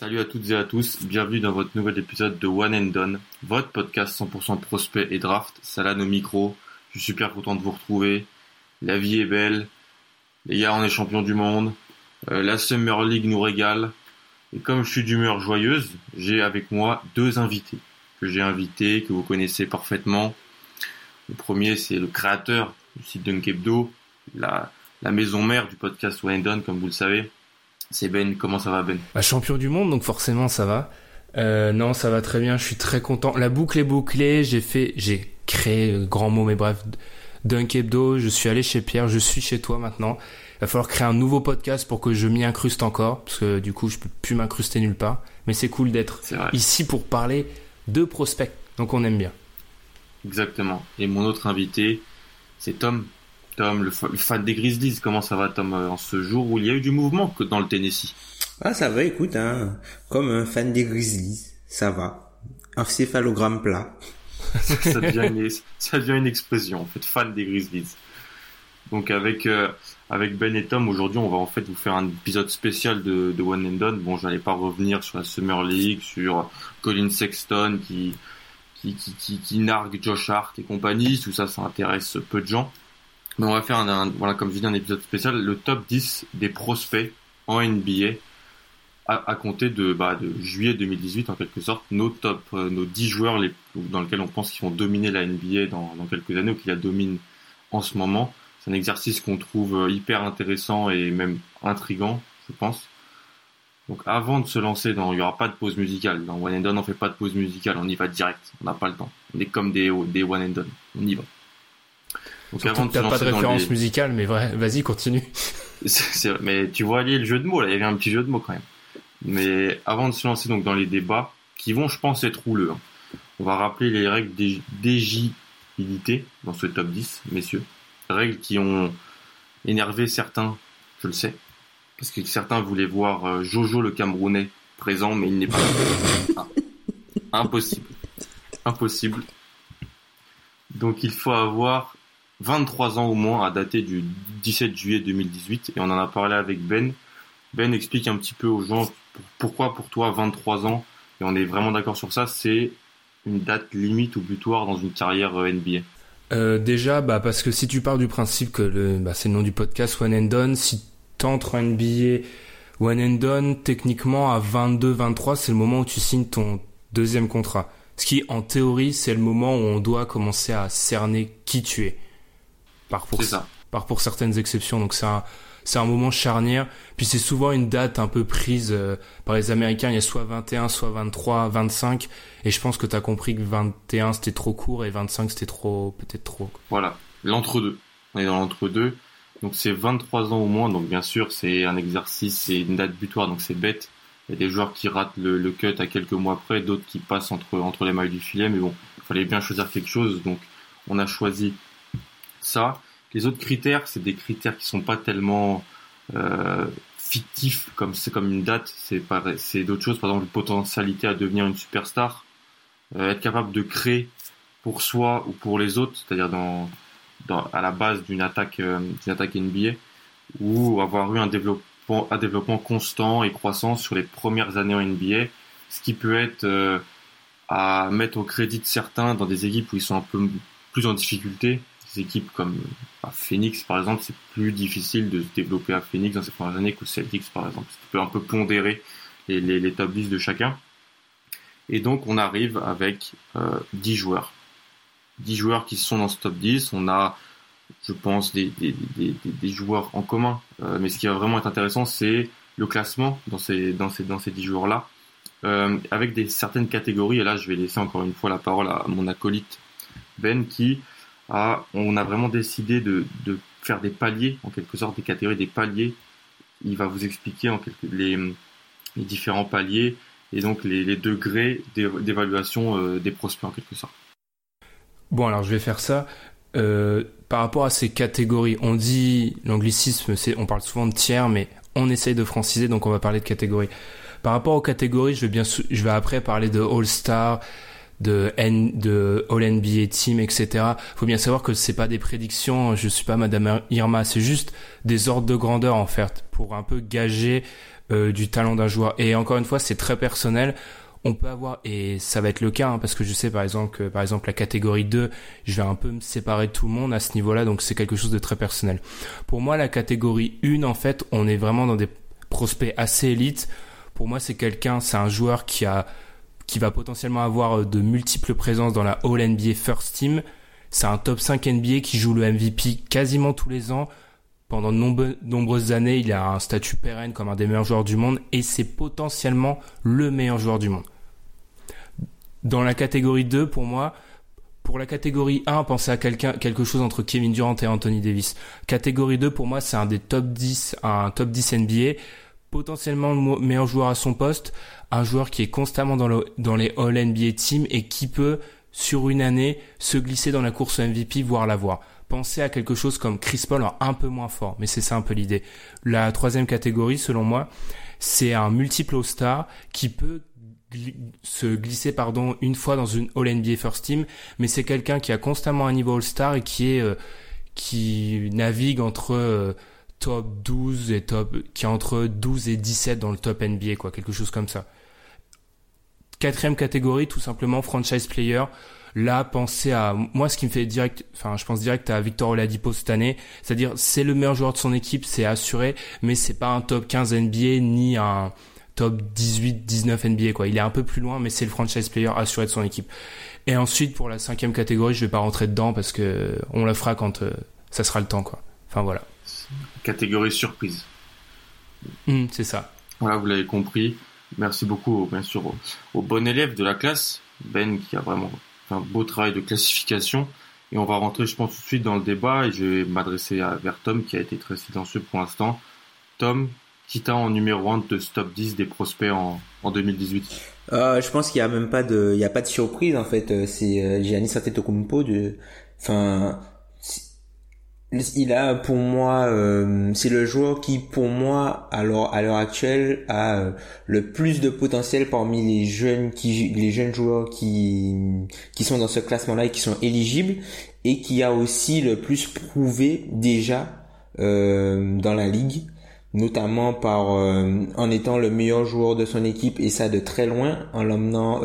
Salut à toutes et à tous, bienvenue dans votre nouvel épisode de One and Done, votre podcast 100% prospect et draft. Salah au micro, je suis super content de vous retrouver. La vie est belle, les gars on est champion du monde, euh, la Summer League nous régale. Et comme je suis d'humeur joyeuse, j'ai avec moi deux invités que j'ai invités, que vous connaissez parfaitement. Le premier, c'est le créateur du site Dunkebdo, la maison mère du podcast One and Done, comme vous le savez. C'est Ben, comment ça va Ben? Bah, Champion du monde, donc forcément ça va. Euh, non, ça va très bien, je suis très content. La boucle est bouclée, j'ai fait, j'ai créé, euh, grand mot, mais bref, Dunk Hebdo, je suis allé chez Pierre, je suis chez toi maintenant. Il va falloir créer un nouveau podcast pour que je m'y incruste encore, parce que du coup je peux plus m'incruster nulle part. Mais c'est cool d'être ici pour parler de prospects, donc on aime bien. Exactement. Et mon autre invité, c'est Tom. Tom, le, fan des Grizzlies. Comment ça va, Tom, euh, en ce jour où il y a eu du mouvement que dans le Tennessee? Ah, ça va, écoute, hein, comme un fan des Grizzlies, ça va. Un céphalogramme plat. ça, devient une, ça, devient une, expression, en fait, fan des Grizzlies. Donc avec euh, avec Ben et Tom, aujourd'hui, on va en fait vous faire un épisode spécial de, de One and Done. Bon, j'allais pas revenir sur la Summer League, sur Colin Sexton qui qui, qui, qui, qui nargue Josh Hart et compagnie. Tout ça, ça intéresse peu de gens. Mais on va faire un, comme je dis, un épisode spécial, le top 10 des prospects en NBA à, compter de, bah, de juillet 2018 en quelque sorte, nos top, euh, nos 10 joueurs dans lesquels on pense qu'ils vont dominer la NBA dans, quelques années ou qui la dominent en ce moment. C'est un exercice qu'on trouve euh, hyper intéressant et même intrigant, je pense. Donc avant de se lancer dans, il n'y aura pas de pause musicale. Dans One and Done, on fait pas de pause musicale, on y va direct. On n'a pas le temps. On est comme des, des One and Done. On y va. Donc Surtout avant de pas de référence musicale, mais vrai, vas-y, continue. mais tu vois aller le jeu de mots, là, il y avait un petit jeu de mots quand même. Mais avant de se lancer donc dans les débats, qui vont, je pense, être rouleux, hein, on va rappeler les règles d'éligibilité dans ce top 10, messieurs. Règles qui ont énervé certains, je le sais, parce que certains voulaient voir euh, Jojo le Camerounais présent, mais il n'est pas ah. Impossible. Impossible. Donc il faut avoir 23 ans au moins à dater du 17 juillet 2018 et on en a parlé avec Ben. Ben explique un petit peu aux gens pourquoi pour toi 23 ans et on est vraiment d'accord sur ça, c'est une date limite ou butoir dans une carrière euh, NBA. Euh, déjà, bah parce que si tu pars du principe que le, bah, c'est le nom du podcast One and Done, si t'entres en NBA One and Done, techniquement à 22-23, c'est le moment où tu signes ton deuxième contrat. Ce qui, en théorie, c'est le moment où on doit commencer à cerner qui tu es par pour, ça. par pour certaines exceptions. Donc c'est un, c'est un moment charnière. Puis c'est souvent une date un peu prise euh, par les Américains. Il y a soit 21, soit 23, 25. Et je pense que tu as compris que 21 c'était trop court et 25 c'était trop, peut-être trop. Voilà, l'entre-deux. On est dans l'entre-deux. Donc c'est 23 ans au moins. Donc bien sûr c'est un exercice, c'est une date butoir. Donc c'est bête. Il y a des joueurs qui ratent le, le cut à quelques mois près, d'autres qui passent entre, entre les mailles du filet. Mais bon, il fallait bien choisir quelque chose. Donc on a choisi ça. Les autres critères, c'est des critères qui sont pas tellement euh, fictifs comme c'est comme une date. C'est c'est d'autres choses. Par exemple, une potentialité à devenir une superstar, euh, être capable de créer pour soi ou pour les autres, c'est-à-dire dans, dans à la base d'une attaque euh, d'une attaque NBA, ou avoir eu un développement un développement constant et croissant sur les premières années en NBA, ce qui peut être euh, à mettre au crédit de certains dans des équipes où ils sont un peu plus en difficulté, équipes comme Phoenix par exemple, c'est plus difficile de se développer à Phoenix dans ces premières années qu'au Celtics par exemple. Tu peux un peu pondérer les, les, les top 10 de chacun. Et donc on arrive avec euh, 10 joueurs. 10 joueurs qui sont dans ce top 10. On a, je pense, des, des, des, des joueurs en commun. Euh, mais ce qui va vraiment être intéressant, c'est le classement dans ces, dans ces, dans ces 10 joueurs-là. Euh, avec des certaines catégories. Et là, je vais laisser encore une fois la parole à mon acolyte Ben qui on a vraiment décidé de, faire des paliers, en quelque sorte des catégories, des paliers il va vous expliquer en les, les différents paliers et donc les, les degrés d'évaluation euh, des prospects en quelque sorte. Bon, alors je vais faire ça. Euh, par rapport à ces catégories, on dit l'anglicisme, on parle souvent de tiers, mais on essaye de franciser, donc on va parler de catégories. Par rapport aux catégories, je vais bien, je vais après parler de All Star, de N, de All NBA Team, etc. Faut bien savoir que c'est pas des prédictions. Je suis pas Madame Irma, c'est juste des ordres de grandeur en fait pour un peu gager euh, du talent d'un joueur. Et encore une fois, c'est très personnel. On peut avoir, et ça va être le cas, hein, parce que je sais par exemple que par exemple la catégorie 2, je vais un peu me séparer de tout le monde à ce niveau-là, donc c'est quelque chose de très personnel. Pour moi, la catégorie 1, en fait, on est vraiment dans des prospects assez élites. Pour moi, c'est quelqu'un, c'est un joueur qui a qui va potentiellement avoir euh, de multiples présences dans la All NBA First Team. C'est un top 5 NBA qui joue le MVP quasiment tous les ans. Pendant de nombreuses années, il a un statut pérenne comme un des meilleurs joueurs du monde et c'est potentiellement le meilleur joueur du monde. Dans la catégorie 2, pour moi, pour la catégorie 1, pensez à quelque chose entre Kevin Durant et Anthony Davis. Catégorie 2, pour moi, c'est un des top 10, un top 10 NBA, potentiellement le meilleur joueur à son poste, un joueur qui est constamment dans, le, dans les All NBA Team et qui peut, sur une année, se glisser dans la course MVP, voire l'avoir penser à quelque chose comme Chris Paul, un peu moins fort, mais c'est ça un peu l'idée. La troisième catégorie, selon moi, c'est un multiple All-Star qui peut se glisser pardon une fois dans une All NBA First Team, mais c'est quelqu'un qui a constamment un niveau All-Star et qui est euh, qui navigue entre euh, top 12 et top qui est entre 12 et 17 dans le top NBA quoi, quelque chose comme ça. Quatrième catégorie, tout simplement franchise player. Là, pensez à moi, ce qui me fait direct, enfin, je pense direct à Victor Oladipo cette année. C'est-à-dire, c'est le meilleur joueur de son équipe, c'est assuré, mais c'est pas un top 15 NBA ni un top 18, 19 NBA quoi. Il est un peu plus loin, mais c'est le franchise player assuré de son équipe. Et ensuite, pour la cinquième catégorie, je vais pas rentrer dedans parce que on la fera quand euh, ça sera le temps quoi. Enfin voilà. Catégorie surprise. Mmh, c'est ça. Voilà, vous l'avez compris. Merci beaucoup, bien sûr, au bon élève de la classe, Ben, qui a vraiment un beau travail de classification. Et on va rentrer, je pense, tout de suite dans le débat et je vais m'adresser vers Tom qui a été très silencieux pour l'instant. Tom, qui t'a en numéro 1 de Stop 10 des prospects en, en 2018 euh, Je pense qu'il n'y a même pas de, il y a pas de surprise en fait. Euh, c'est euh, Giannis Antetokounmpo de, enfin, il a pour moi euh, c'est le joueur qui pour moi alors à l'heure actuelle a euh, le plus de potentiel parmi les jeunes qui les jeunes joueurs qui qui sont dans ce classement là et qui sont éligibles et qui a aussi le plus prouvé déjà euh, dans la ligue notamment par en étant le meilleur joueur de son équipe et ça de très loin en l'emmenant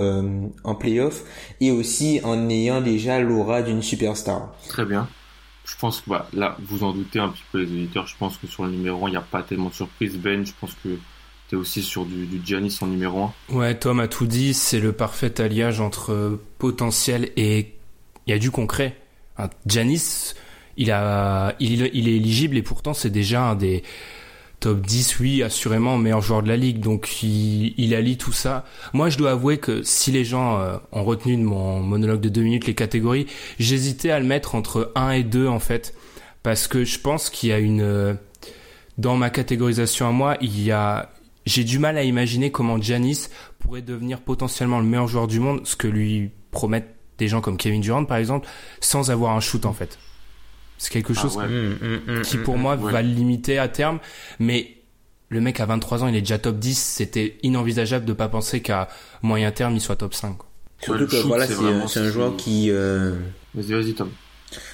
en playoff et aussi en ayant déjà l'aura d'une superstar. Très bien je pense que bah, là, vous en doutez un petit peu les éditeurs, je pense que sur le numéro 1, il n'y a pas tellement de surprise. Ben, je pense que tu es aussi sur du, du Giannis en numéro 1. Ouais, Tom a tout dit, c'est le parfait alliage entre potentiel et il y a du concret. Un Giannis, il, a, il, il est éligible et pourtant c'est déjà un des top 10, oui, assurément meilleur joueur de la ligue. Donc il, il allie tout ça. Moi, je dois avouer que si les gens euh, ont retenu de mon monologue de deux minutes les catégories, j'hésitais à le mettre entre 1 et 2 en fait, parce que je pense qu'il y a une euh, dans ma catégorisation à moi, il y a j'ai du mal à imaginer comment Giannis pourrait devenir potentiellement le meilleur joueur du monde, ce que lui promettent des gens comme Kevin Durant par exemple, sans avoir un shoot en fait. C'est quelque ah chose mmh, mmh, mmh, qui pour moi va le limiter à terme. Mais le mec à 23 ans, il est déjà top 10. C'était inenvisageable de pas penser qu'à moyen terme, il soit top 5. Surtout que voilà, c'est un joueur qui... Euh... Vas-y, vas-y Tom.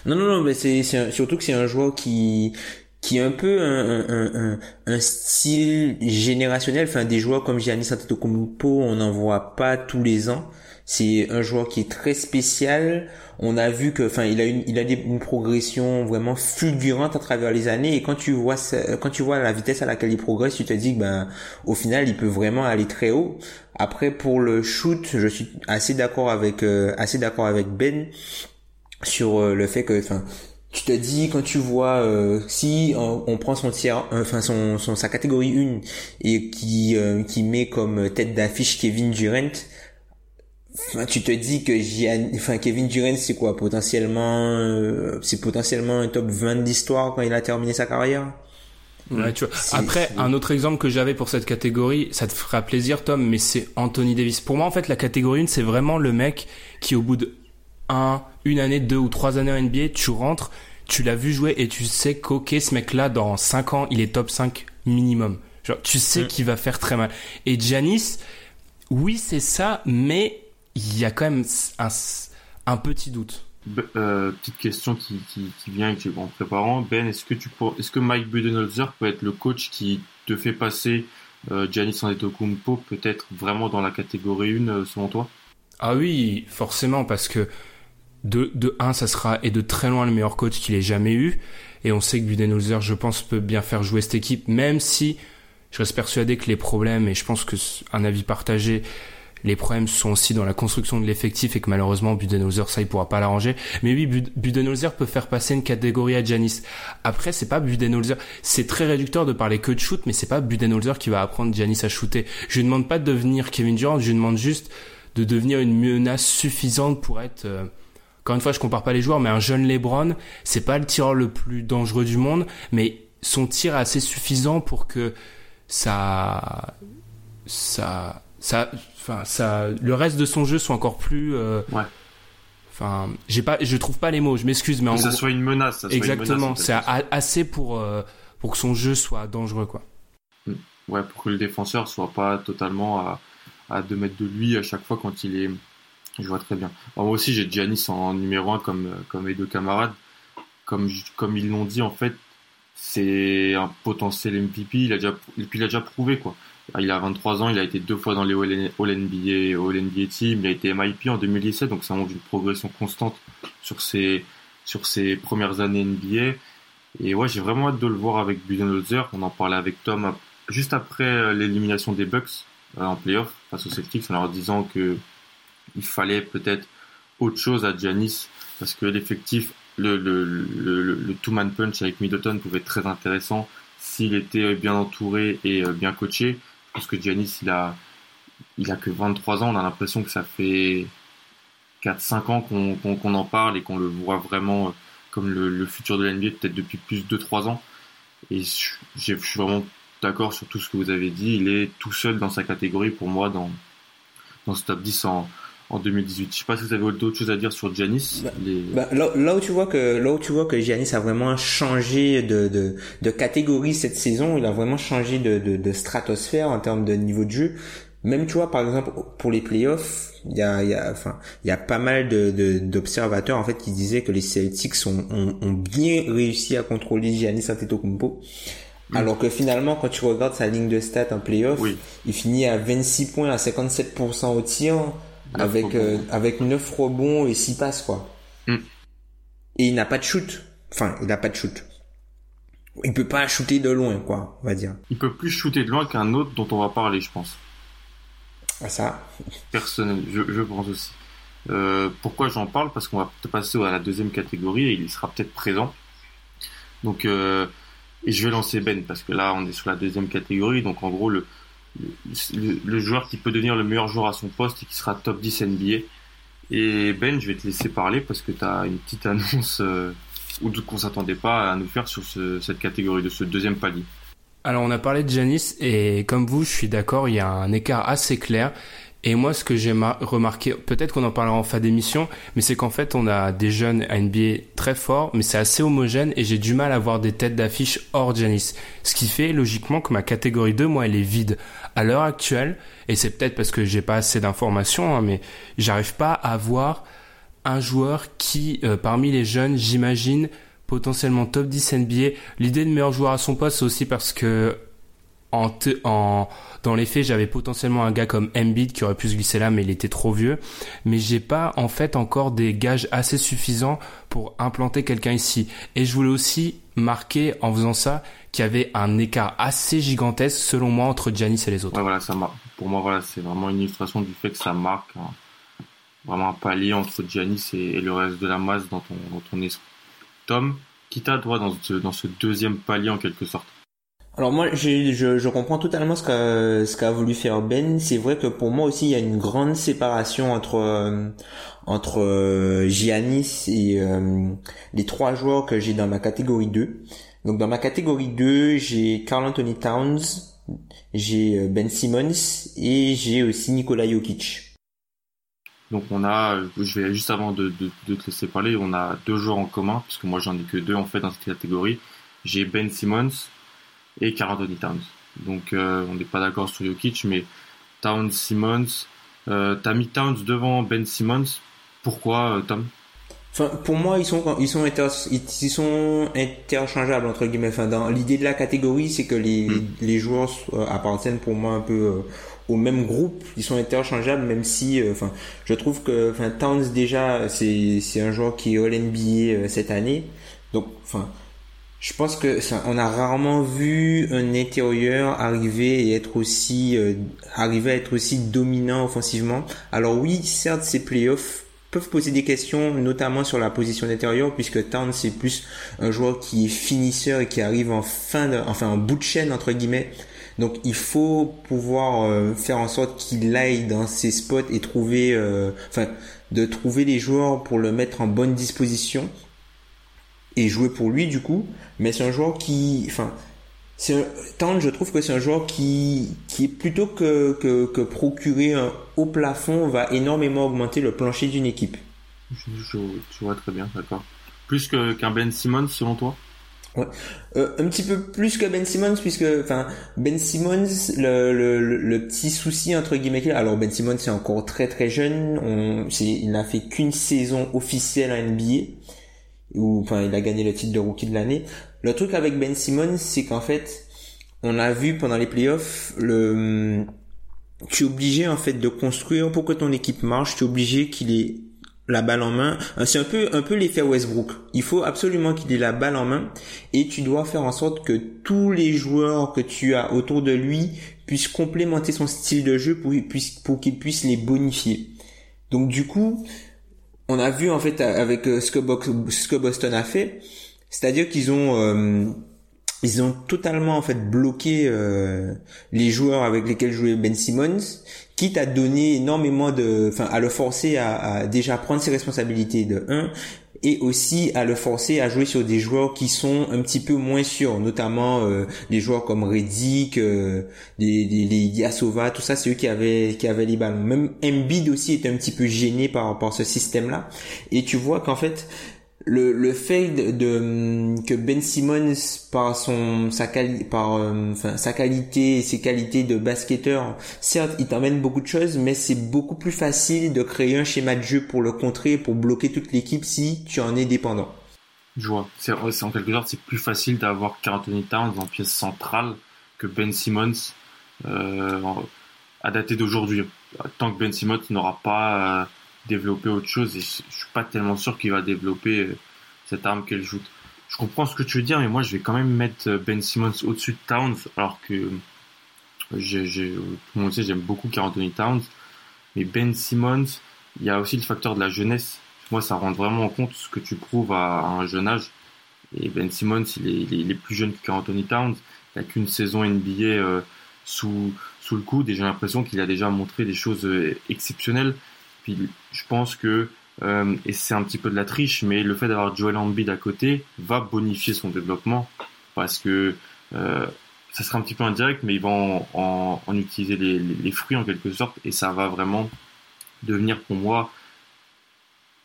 Non, non, non, mais c'est surtout que c'est un joueur qui qui est un peu un, un, un, un, style générationnel. Enfin, des joueurs comme Giannis Antetokounmpo, on n'en voit pas tous les ans. C'est un joueur qui est très spécial. On a vu que, enfin, il a une, il a une progression vraiment fulgurante à travers les années. Et quand tu vois, quand tu vois la vitesse à laquelle il progresse, tu te dis que, ben, au final, il peut vraiment aller très haut. Après, pour le shoot, je suis assez d'accord avec, euh, assez d'accord avec Ben sur euh, le fait que, enfin, tu te dis quand tu vois euh, si on, prend son tiers enfin son, son sa catégorie 1 et qui qui met comme tête d'affiche Kevin Durant Enfin, tu te dis que enfin, Kevin Durant, c'est quoi potentiellement, euh, c'est potentiellement un top 20 d'histoire quand il a terminé sa carrière? Ouais, tu vois. Après, un autre exemple que j'avais pour cette catégorie, ça te fera plaisir, Tom, mais c'est Anthony Davis. Pour moi, en fait, la catégorie 1, c'est vraiment le mec qui, au bout de un, une année, deux ou trois années en NBA, tu rentres, tu l'as vu jouer et tu sais qu'ok, ce mec-là, dans 5 ans, il est top 5 minimum. Genre, tu sais mm. qu'il va faire très mal. Et Janis, oui, c'est ça, mais il y a quand même un, un petit doute. Euh, petite question qui, qui, qui vient en préparant. Ben, est-ce que tu est-ce que Mike Budenholzer peut être le coach qui te fait passer euh, Giannis Antetokounmpo peut-être vraiment dans la catégorie 1 euh, selon toi? Ah oui, forcément parce que de de 1 ça sera et de très loin le meilleur coach qu'il ait jamais eu et on sait que Budenholzer je pense peut bien faire jouer cette équipe même si je reste persuadé que les problèmes et je pense que un avis partagé les problèmes sont aussi dans la construction de l'effectif et que malheureusement Budenholzer ça il pourra pas l'arranger. Mais oui, Budenholzer peut faire passer une catégorie à Janis. Après c'est pas Budenholzer, c'est très réducteur de parler que de shoot, mais c'est pas Budenholzer qui va apprendre Janis à shooter. Je lui demande pas de devenir Kevin Durant, je lui demande juste de devenir une menace suffisante pour être euh, encore une fois, je compare pas les joueurs, mais un jeune LeBron, c'est pas le tireur le plus dangereux du monde, mais son tir est assez suffisant pour que ça, ça, ça, enfin ça le reste de son jeu soit encore plus euh, ouais. enfin j'ai pas je trouve pas les mots je m'excuse mais en que ça soit une menace ça exactement c'est assez pour euh, pour que son jeu soit dangereux quoi. Mm. ouais pour que le défenseur soit pas totalement à à 2 mètres de lui à chaque fois quand il est je vois très bien. Moi aussi j'ai Giannis en numéro 1 comme comme mes deux camarades. Comme comme ils l'ont dit en fait c'est un potentiel MVP il a déjà il a déjà prouvé quoi il a 23 ans, il a été deux fois dans les All-NBA, All-NBA Team, il a été MIP en 2017, donc ça montre une progression constante sur ses, sur ses premières années NBA. Et ouais, j'ai vraiment hâte de le voir avec Budenholzer. On en parlait avec Tom juste après euh, l'élimination des Bucks euh, en playoff face aux Celtics, en leur disant que il fallait peut-être autre chose à Giannis parce que l'effectif, le, le, le, le two-man punch avec Middleton pouvait être très intéressant s'il était bien entouré et euh, bien coaché. Parce que Giannis, il a, il a que 23 ans. On a l'impression que ça fait 4-5 ans qu'on en parle et qu'on le voit vraiment euh, comme le, futur de l'NBA, peut-être depuis plus de 2-3 ans. Et je, je suis vraiment d'accord sur tout ce que vous avez dit. Il est tout seul dans sa catégorie pour moi dans, dans ce top 10 en, en 2018. Je sais pas si vous avez d'autres choses à dire sur Giannis. Bah, bah, là, où tu vois que là où tu vois que Giannis a vraiment changé de, de, de catégorie cette saison, il a vraiment changé de, de, de stratosphère en termes de niveau de jeu. Même tu vois par exemple pour les playoffs, il y a, il y a enfin il y a pas mal de d'observateurs en fait qui disaient que les Celtics ont, ont, ont bien réussi à contrôler Giannis Antetokounmpo. Alors que finalement, quand tu regardes sa ligne de stats en playoff, il finit à 26 points, à 57% au tir, avec euh, avec 9 rebonds et 6 passes quoi. Mm. Et il n'a pas de shoot. Enfin, il n'a pas de shoot. Il peut pas shooter de loin quoi, on va dire. Il peut plus shooter de loin qu'un autre dont on va parler, je pense. Ah ça. Personnel, je, je pense aussi. Euh, pourquoi j'en parle? Parce qu'on va passer à la deuxième catégorie et il sera peut-être présent. Donc, euh, et je vais lancer Ben parce que là on est sur la deuxième catégorie. Donc en gros le, le, joueur qui peut devenir le meilleur joueur à son poste et qui sera top 10 NBA. Et Ben, je vais te laisser parler parce que tu as une petite annonce euh, qu'on s'attendait pas à nous faire sur cette catégorie de ce deuxième palier. Alors on a parlé de Janis et comme vous, je suis d'accord, il y a un écart assez clair. Et moi, ce que j'ai remarqué, peut-être qu'on en parlera en fin d'émission, mais c'est qu'en fait, on a des jeunes à NBA très forts, mais c'est assez homogène et j'ai du mal à voir des têtes d'affiche hors Janis. Ce qui fait logiquement que ma catégorie 2, moi, elle est vide. À l'heure actuelle, et c'est peut-être parce que j'ai pas assez d'informations, hein, mais j'arrive pas à voir un joueur qui, euh, parmi les jeunes, j'imagine, potentiellement top 10 NBA. L'idée de meilleur joueur à son poste, c'est aussi parce que en, en dans les faits, j'avais potentiellement un gars comme Embiid qui aurait pu se glisser là, mais il était trop vieux. Mais j'ai pas en fait encore des gages assez suffisants pour implanter quelqu'un ici. Et je voulais aussi marquer en faisant ça qu'il y avait un écart assez gigantesque selon moi entre Giannis et les autres. Voilà, ça pour moi voilà, c'est vraiment une illustration du fait que ça marque vraiment un palier entre Giannis et, le reste de la masse dans ton, dans esprit. Tom, qui t'a dans dans ce deuxième palier en quelque sorte? Alors moi, je, je comprends totalement ce qu'a ce qu'a voulu faire Ben. C'est vrai que pour moi aussi, il y a une grande séparation entre euh, entre euh, Giannis et euh, les trois joueurs que j'ai dans ma catégorie 2. Donc dans ma catégorie 2, j'ai Carl Anthony Towns, j'ai euh, Ben Simmons et j'ai aussi Nikola Jokic. Donc on a, je vais juste avant de, de, te laisser parler, on a deux joueurs en commun, puisque moi j'en ai que deux en fait dans cette catégorie. J'ai Ben Simmons et Carl Anthony Towns. Donc euh, on n'est pas d'accord sur Jokic, mais Towns, Simmons, euh, t'as mis Towns devant Ben Simmons. Pourquoi, euh, Tom? Enfin, pour moi, ils sont ils sont ils sont interchangeables entre guillemets. Enfin, dans l'idée de la catégorie, c'est que les hmm. les joueurs appartiennent pour moi un peu euh, au même groupe. Ils sont interchangeables, même si, euh, enfin, je trouve que, enfin, Towns déjà, c'est c'est un joueur qui est All NBA cette année. Donc, enfin, je pense que ça, on a rarement vu un intérieur arriver et être aussi arriver à être aussi dominant offensivement. Alors oui, certes, c'est playoffs peuvent poser des questions, notamment sur la position d'intérieur, puisque Town c'est plus un joueur qui est finisseur et qui arrive en fin de, enfin en bout de chaîne entre guillemets. Donc il faut pouvoir euh, faire en sorte qu'il aille dans ses spots et trouver, euh, enfin de trouver les joueurs pour le mettre en bonne disposition et jouer pour lui du coup. Mais c'est un joueur qui, enfin c'est je trouve que c'est un joueur qui, qui plutôt que, que, que, procurer un haut plafond, va énormément augmenter le plancher d'une équipe. Je, vois très bien, d'accord. Plus qu'un Ben Simmons, selon toi? Ouais. Euh, un petit peu plus que Ben Simmons puisque enfin Ben Simmons le, le, le, petit souci entre guillemets alors Ben Simmons c'est encore très très jeune on il n'a fait qu'une saison officielle en NBA où enfin il a gagné le titre de rookie de l'année le truc avec Ben Simmons, c'est qu'en fait, on a vu pendant les playoffs, le, tu es obligé en fait de construire pour que ton équipe marche, tu es obligé qu'il ait la balle en main. Euh, c'est un peu un peu l'effet Westbrook. Il faut absolument qu'il ait la balle en main et tu dois faire en sorte que tous les joueurs que tu as autour de lui puissent complémenter son style de jeu pour qu'il puisse les bonifier. Donc du coup, on a vu en fait avec euh, ce que Boston a fait, c'est-à-dire qu'ils ont euh, ils ont totalement en fait bloqué euh, les joueurs avec lesquels jouait Ben Simmons, quitte à donner énormément de, enfin à le forcer à, à, déjà prendre ses responsabilités de 1 et aussi à le forcer à jouer sur des joueurs qui sont un petit peu moins sûrs, notamment euh, des joueurs comme Reddick, euh, les, les, les Yasova, tout ça, c'est qui avaient qui avaient les ballons. Même Embiid aussi était un petit peu gêné par par ce système-là. Et tu vois qu'en fait le, le fait de, que Ben Simmons par son sa par euh, enfin, sa qualité et ses qualités de basketteur certes il t'amène beaucoup de choses mais c'est beaucoup plus facile de créer un schéma de jeu pour le contrer pour bloquer toute l'équipe si tu en es dépendant. Je vois. C'est en quelque sorte c'est plus facile d'avoir Carl Towns en pièce centrale que Ben Simmons euh, à dater d'aujourd'hui. Tant que Ben Simmons n'aura pas euh, développer autre chose et je suis pas tellement sûr qu'il va développer euh, cette arme qu'elle joue. Je comprends ce que tu veux dire, mais moi je vais quand même mettre euh, Ben Simmons au-dessus de Towns, alors que euh, j'ai, j'ai, tout le monde j'aime beaucoup Anthony Towns, mais Ben Simmons, il y a aussi le facteur de la jeunesse. Moi, ça rend vraiment en compte ce que tu prouves à, un jeune âge. Et Ben Simmons, il est, plus jeune que Anthony Towns. Il n'a qu'une saison NBA sous, sous le coude et j'ai l'impression qu'il a déjà montré des choses exceptionnelles. Puis je pense que, euh, et c'est un petit peu de la triche, mais le fait d'avoir Joel Embiid à côté va bonifier son développement parce que euh, ça sera un petit peu indirect, mais il va en, utiliser les, les, fruits en quelque sorte et ça va vraiment devenir pour moi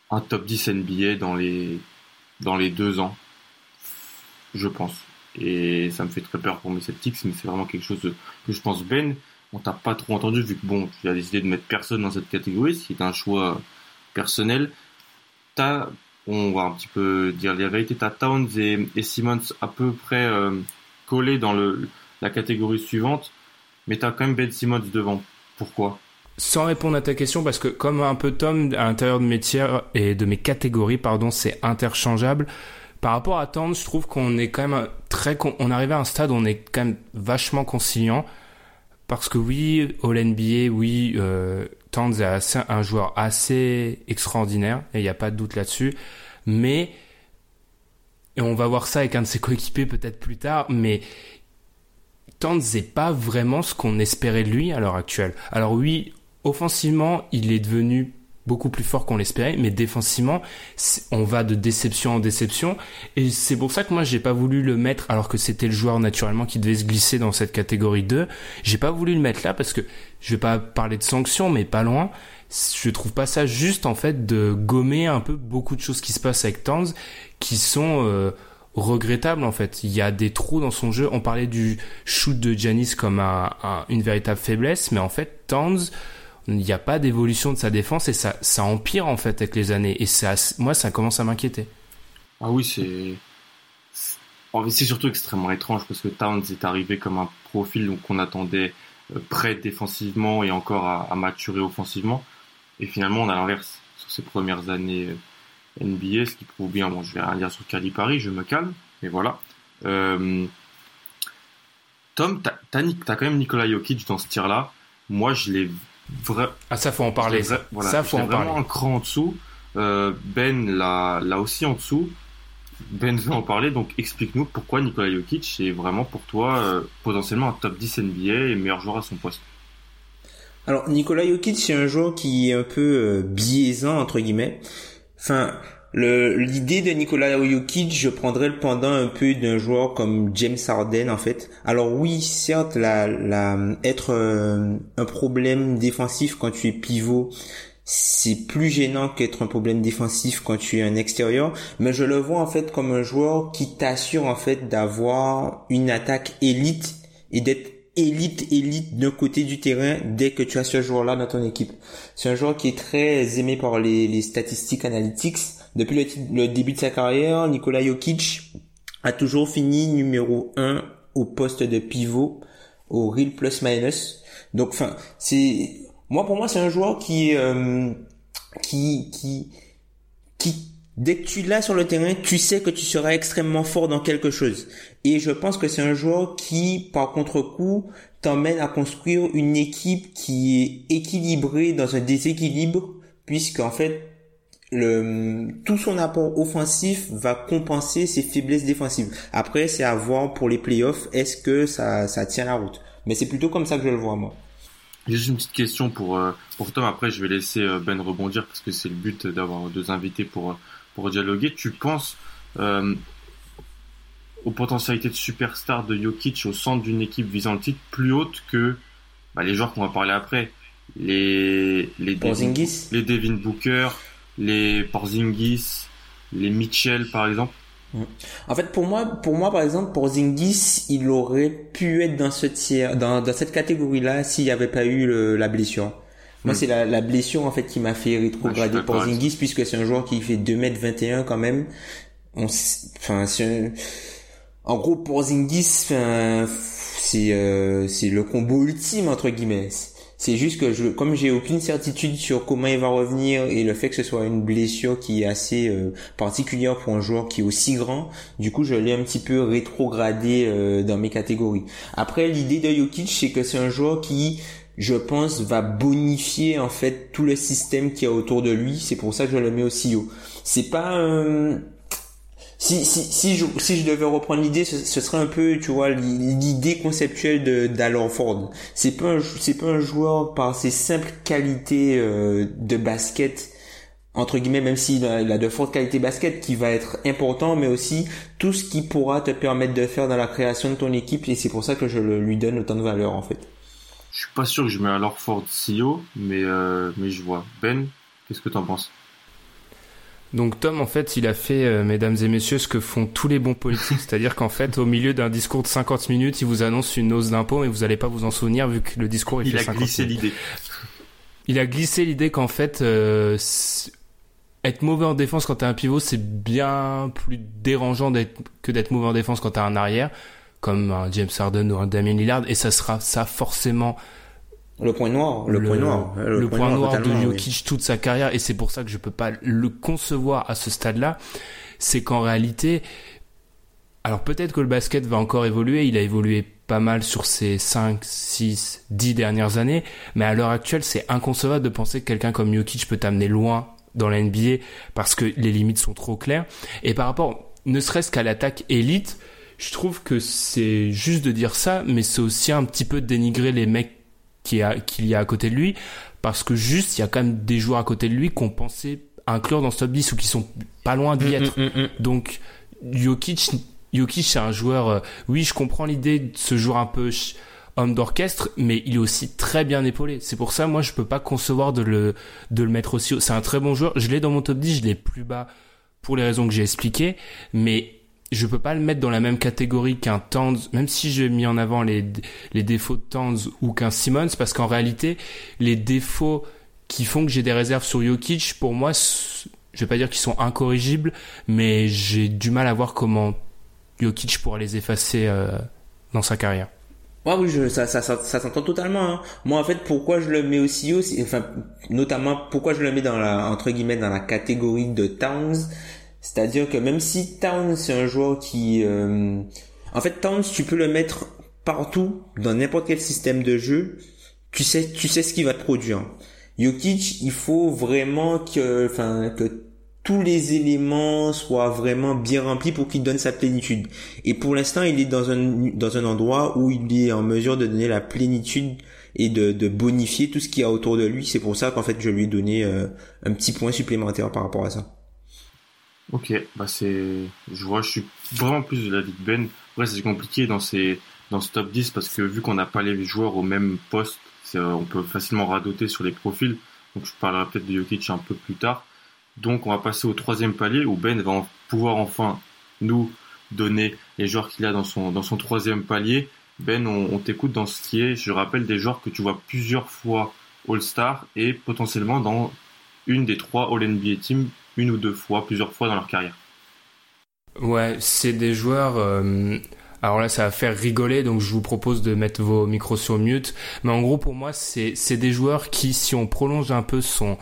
un top 10 NBA dans les, dans les deux ans, je pense. Et ça me fait très peur pour mes Celtics, mais c'est vraiment quelque chose que je pense Ben on t'a pas trop entendu vu que bon, tu as décidé de mettre personne dans cette catégorie, ce qui est un choix personnel. T'as, on va un petit peu dire la vérité, t'as Towns et, Simmons à peu près euh, collés dans le, la catégorie suivante, mais t'as quand même Ben Simmons devant. Pourquoi? Sans répondre à ta question, parce que comme un peu Tom, à l'intérieur de mes tiers et de mes catégories, pardon, c'est interchangeable. Par rapport à Towns, je trouve qu'on est quand même très, on arrive à un stade où on est quand même vachement conciliant. Parce que oui, All NBA, oui, euh, Towns est un joueur assez extraordinaire, et il n'y a pas de doute là-dessus. Mais, et on va voir ça avec un de ses coéquipiers peut-être plus tard, mais Towns n'est pas vraiment ce qu'on espérait de lui à l'heure actuelle. Alors oui, offensivement, il est devenu beaucoup plus fort qu'on l'espérait, mais défensivement, on va de déception en déception, et c'est pour ça que moi j'ai pas voulu le mettre alors que c'était le joueur naturellement qui devait se glisser dans cette catégorie 2. J'ai pas voulu le mettre là parce que je vais pas parler de sanctions, mais pas loin. Je trouve pas ça juste en fait de gommer un peu beaucoup de choses qui se passent avec Towns qui sont euh, regrettables en fait. Il y a des trous dans son jeu. On parlait du shoot de Janis comme une véritable faiblesse, mais en fait Towns il n'y a pas d'évolution de sa défense et ça, ça empire en fait avec les années. Et ça, moi, ça commence à m'inquiéter. Ah oui, c'est. C'est surtout extrêmement étrange parce que Towns est arrivé comme un profil qu'on attendait euh, prêt défensivement et encore à, maturer offensivement. Et finalement, on a l'inverse sur ses premières années euh, NBA, ce qui prouve bien. Bon, je vais rien dire sur Paris, je me calme, mais voilà. Euh, Tom, t'as as, quand même Nikola Jokic dans ce tir-là. Moi, je l'ai ah, ça faut en parler. Ça, ça faut en parler. un cran en dessous. Euh, ben l'a, l'a aussi en dessous. Ben veut en parler, donc explique-nous pourquoi Nikola Jokic est vraiment pour toi euh, potentiellement un top 10 NBA et meilleur joueur à son poste. Alors Nikola Jokic c'est un joueur qui est un peu euh, biaisant entre guillemets. Enfin, l'idée de Nikola Jokic, je prendrais le pendant un peu d'un joueur comme James Harden en fait. Alors oui, certes, la, la être euh, un problème défensif quand tu es pivot, c'est plus gênant qu'être un problème défensif quand tu es un extérieur, mais je le vois en fait comme un joueur qui t'assure en fait d'avoir une attaque élite et d'être élite élite d'un côté du terrain dès que tu as ce joueur-là dans ton équipe. C'est un joueur qui est très aimé par les, les statistiques analytics depuis le, début de sa carrière, Nikola Jokic a toujours fini numéro 1 au poste de pivot au real plus minus. Donc enfin, c'est moi pour moi c'est un joueur qui euh, qui qui qui dès que tu l'as sur le terrain, tu sais que tu seras extrêmement fort dans quelque chose. Et je pense que c'est un joueur qui par contre-coup t'emmène à construire une équipe qui est équilibrée dans un déséquilibre puisque en fait le tout son apport offensif va compenser ses faiblesses défensives. Après, c'est à voir pour les playoffs, est-ce que ça, ça tient la route. Mais c'est plutôt comme ça que je le vois, moi. Juste une petite question pour, euh, pour Tom. Après, je vais laisser euh, Ben rebondir parce que c'est le but d'avoir deux invités pour, pour dialoguer. Tu penses euh, aux potentialités de superstar de Jokic au centre d'une équipe visant le titre plus haute que bah, les joueurs qu'on va parler après les les Devin, les Devin Booker, les Porzingis, les Mitchell par exemple en fait, pour moi, pour moi, par exemple, Porzingis, il aurait pu être dans ce tiers, dans, dans cette catégorie-là s'il n'y avait pas eu la blessure. Moi, hmm. c'est la, la, blessure, en fait, qui m'a fait rétrograder Porzingis, puisque c'est un joueur qui fait 2m21 quand même. On, enfin, en gros, Porzingis, c'est, euh, c'est le combo ultime, entre guillemets. C'est juste que je, comme j'ai aucune certitude sur comment il va revenir et le fait que ce soit une blessure qui est assez euh, particulière pour un joueur qui est aussi grand, du coup je l'ai un petit peu rétrogradé euh, dans mes catégories. Après l'idée de Jokic c'est que c'est un joueur qui je pense va bonifier en fait tout le système qui est autour de lui, c'est pour ça que je le mets aussi haut. C'est pas un si, si, si, je, si je devais reprendre l'idée, ce, serait un peu, tu vois, l'idée conceptuelle de d'Alon Ford. C'est pas un, c'est pas un joueur par ses simples qualités euh, de basket entre guillemets, même s'il a, il a de fortes qualités basket, qui va être important, mais aussi tout ce qui pourra te permettre de faire dans la création de ton équipe, et c'est pour ça que je lui donne autant de valeur en fait. Je suis pas sûr que je mets alors Ford si haut, mais euh, mais je vois. Ben, qu'est-ce que t'en penses? Donc Tom, en fait, il a fait, euh, mesdames et messieurs, ce que font tous les bons politiques, c'est-à-dire qu'en fait, au milieu d'un discours de 50 minutes, il vous annonce une hausse d'impôts, mais vous n'allez pas vous en souvenir vu que le discours il fait 50 minutes. Il a glissé l'idée. Il a glissé l'idée qu'en fait, euh, être mauvais en défense quand t'es un pivot, c'est bien plus dérangeant que d'être mauvais en défense quand t'as un arrière, comme un James Harden ou un Damien Lillard, et ça sera ça forcément le point noir, le, point noir, le, point, noir, de Jokic toute sa carrière, et c'est pour ça que je peux pas le concevoir à ce stade-là, c'est qu'en réalité, alors peut-être que le basket va encore évoluer, il a évolué pas mal sur ces 5, 6, 10 dernières années, mais à l'heure actuelle, c'est inconcevable de penser que quelqu'un comme Jokic peut t'amener loin dans la NBA parce que les limites sont trop claires. Et par rapport, ne serait-ce qu'à l'attaque élite, je trouve que c'est juste de dire ça, mais c'est aussi un petit peu dénigrer les mecs qu'il y a à côté de lui, parce que juste, il y a quand même des joueurs à côté de lui qu'on pensait inclure dans ce top 10 ou qui sont pas loin d'y mm, être. Mm, mm, Donc, Jokic, Jokic, c'est un joueur, euh, oui, je comprends l'idée de ce joueur un peu homme d'orchestre, mais il est aussi très bien épaulé. C'est pour ça, moi, je peux pas concevoir de le, de le mettre aussi haut. C'est un très bon joueur. Je l'ai dans mon top 10, je l'ai plus bas pour les raisons que j'ai expliquées, mais je peux pas le mettre dans la même catégorie qu'un Towns, même si j'ai mis en avant les, les défauts de Towns ou qu'un Simmons, parce qu'en réalité, les défauts qui font que j'ai des réserves sur Jokic, pour moi, je vais pas dire qu'ils sont incorrigibles, mais j'ai du mal à voir comment Jokic pourra les effacer euh, dans sa carrière. Ouais, oui, je, ça, ça, ça, ça s'entend totalement. Hein. Moi, en fait, pourquoi je le mets aussi haut, enfin, notamment, pourquoi je le mets dans la, entre guillemets, dans la catégorie de Towns, c'est-à-dire que même si Towns, c'est un joueur qui... Euh, en fait, Towns, tu peux le mettre partout, dans n'importe quel système de jeu, tu sais, tu sais ce qu'il va te produire. Jokic, il faut vraiment que, enfin, que tous les éléments soient vraiment bien remplis pour qu'il donne sa plénitude. Et pour l'instant, il est dans un, dans un endroit où il est en mesure de donner la plénitude et de, bonifier tout ce qu'il y a autour de lui. C'est pour ça qu'en fait, je lui ai donné euh, un petit point supplémentaire par rapport à ça. Ok, bah c'est, je vois, je suis vraiment plus de l'avis de Ben. Après, c'est compliqué dans ces, dans ce top 10 parce que vu qu'on n'a pas les joueurs au même poste, on peut facilement radoter sur les profils. Donc je parlerai peut-être de Jokic un peu plus tard. Donc on va passer au troisième palier où Ben va pouvoir enfin nous donner les joueurs qu'il a dans son, dans son troisième palier. Ben, on, on t'écoute dans ce qui est, je rappelle, des joueurs que tu vois plusieurs fois All-Star et potentiellement dans une des trois All-NBA Teams une ou deux fois, plusieurs fois dans leur carrière. Ouais, c'est des joueurs. Euh, alors là, ça va faire rigoler, donc je vous propose de mettre vos micros sur mute. Mais en gros, pour moi, c'est des joueurs qui, si on prolonge un peu son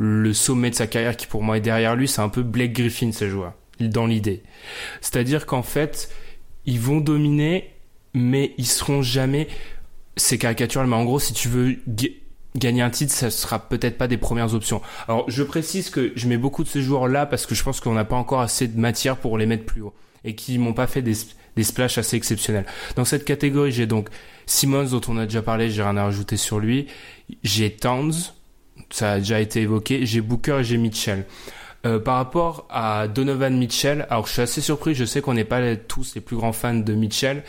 le sommet de sa carrière, qui pour moi est derrière lui, c'est un peu Blake Griffin ces joueurs dans l'idée. C'est-à-dire qu'en fait, ils vont dominer, mais ils seront jamais. C'est caricatural, mais en gros, si tu veux gagner un titre, ça sera peut-être pas des premières options. Alors, je précise que je mets beaucoup de ces joueurs-là parce que je pense qu'on n'a pas encore assez de matière pour les mettre plus haut et qui m'ont pas fait des, des splashes assez exceptionnels. Dans cette catégorie, j'ai donc Simmons dont on a déjà parlé, j'ai rien à rajouter sur lui. J'ai Towns, ça a déjà été évoqué. J'ai Booker et j'ai Mitchell. Euh, par rapport à Donovan Mitchell, alors je suis assez surpris, je sais qu'on n'est pas tous les plus grands fans de Mitchell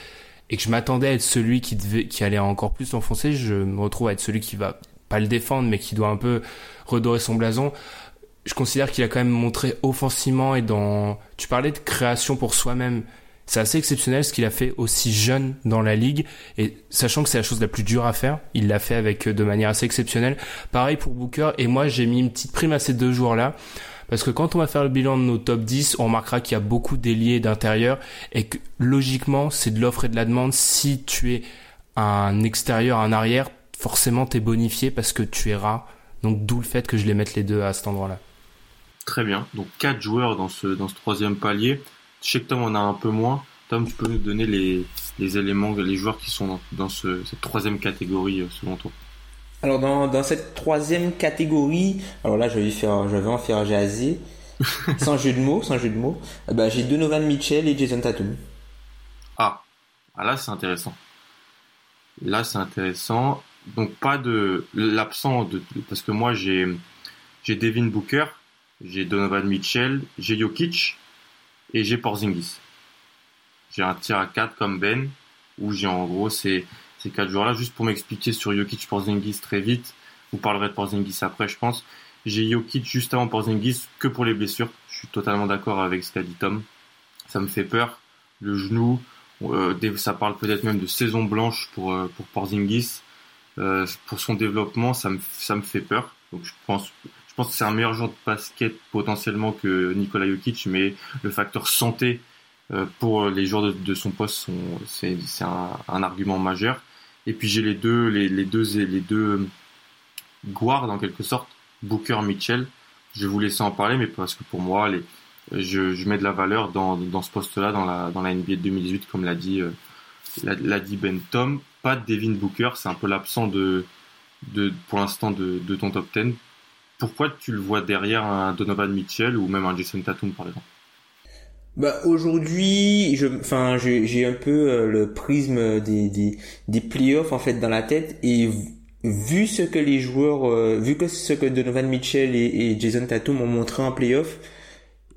et que je m'attendais à être celui qui devait, qui allait encore plus s'enfoncer, je me retrouve à être celui qui va pas le défendre, mais qui doit un peu redorer son blason. Je considère qu'il a quand même montré offensivement et dans. Tu parlais de création pour soi-même. C'est assez exceptionnel ce qu'il a fait aussi jeune dans la ligue et sachant que c'est la chose la plus dure à faire, il l'a fait avec de manière assez exceptionnelle. Pareil pour Booker et moi j'ai mis une petite prime à ces deux joueurs là parce que quand on va faire le bilan de nos top 10, on remarquera qu'il y a beaucoup d'ailiers d'intérieur et que logiquement c'est de l'offre et de la demande. Si tu es un extérieur, un arrière, forcément t'es bonifié parce que tu es rare. Donc d'où le fait que je les mette les deux à cet endroit-là. Très bien. Donc quatre joueurs dans ce troisième palier. Je sais que Tom en a un peu moins. Tom, tu peux nous donner les, les éléments, les joueurs qui sont dans, dans ce, cette troisième catégorie euh, selon toi? Alors dans, dans cette troisième catégorie, alors là je vais faire, je vais en faire jaser, sans jeu de mots, sans jeu de mots. Bah, j'ai Donovan Mitchell et Jason Tatum. Ah, ah là c'est intéressant. Là c'est intéressant donc pas de l'absent de parce que moi j'ai j'ai Devin Booker, j'ai Donovan Mitchell, j'ai Jokic et j'ai Porzingis. J'ai un tir à 4 comme Ben où j'ai en gros ces ces quatre joueurs là juste pour m'expliquer sur Jokic Porzingis très vite. Vous parlerez de Porzingis après je pense. J'ai Jokic juste avant Porzingis que pour les blessures. Je suis totalement d'accord avec ce qu'a dit Tom. Ça me fait peur. Le genou, euh, ça parle peut-être même de saison blanche pour euh, Porzingis. Euh, pour son développement, ça me, ça me fait peur. Donc je pense, je pense que c'est un meilleur joueur de basket potentiellement que Nikola Jokic, mais le facteur santé pour les joueurs de, son poste, c'est, un, argument majeur. Et puis j'ai les deux, les, les deux, les deux guards en quelque sorte, Booker, Mitchell. Je vais vous laisser en parler, mais parce que pour moi, je, mets de la valeur dans, dans ce poste-là, dans la, dans la NBA 2018, comme l'a dit, euh, dit Ben Tom pas de Devin Booker, c'est un peu l'absent de, de, pour l'instant de, de, ton top 10. Pourquoi tu le vois derrière un Donovan Mitchell ou même un Jason Tatum par exemple? Bah aujourd'hui, je, enfin, j'ai un peu euh, le prisme des, des, des playoffs en fait dans la tête. Et vu ce que les joueurs, euh, vu que ce que Donovan Mitchell et, Jason Tatum ont montré en playoff,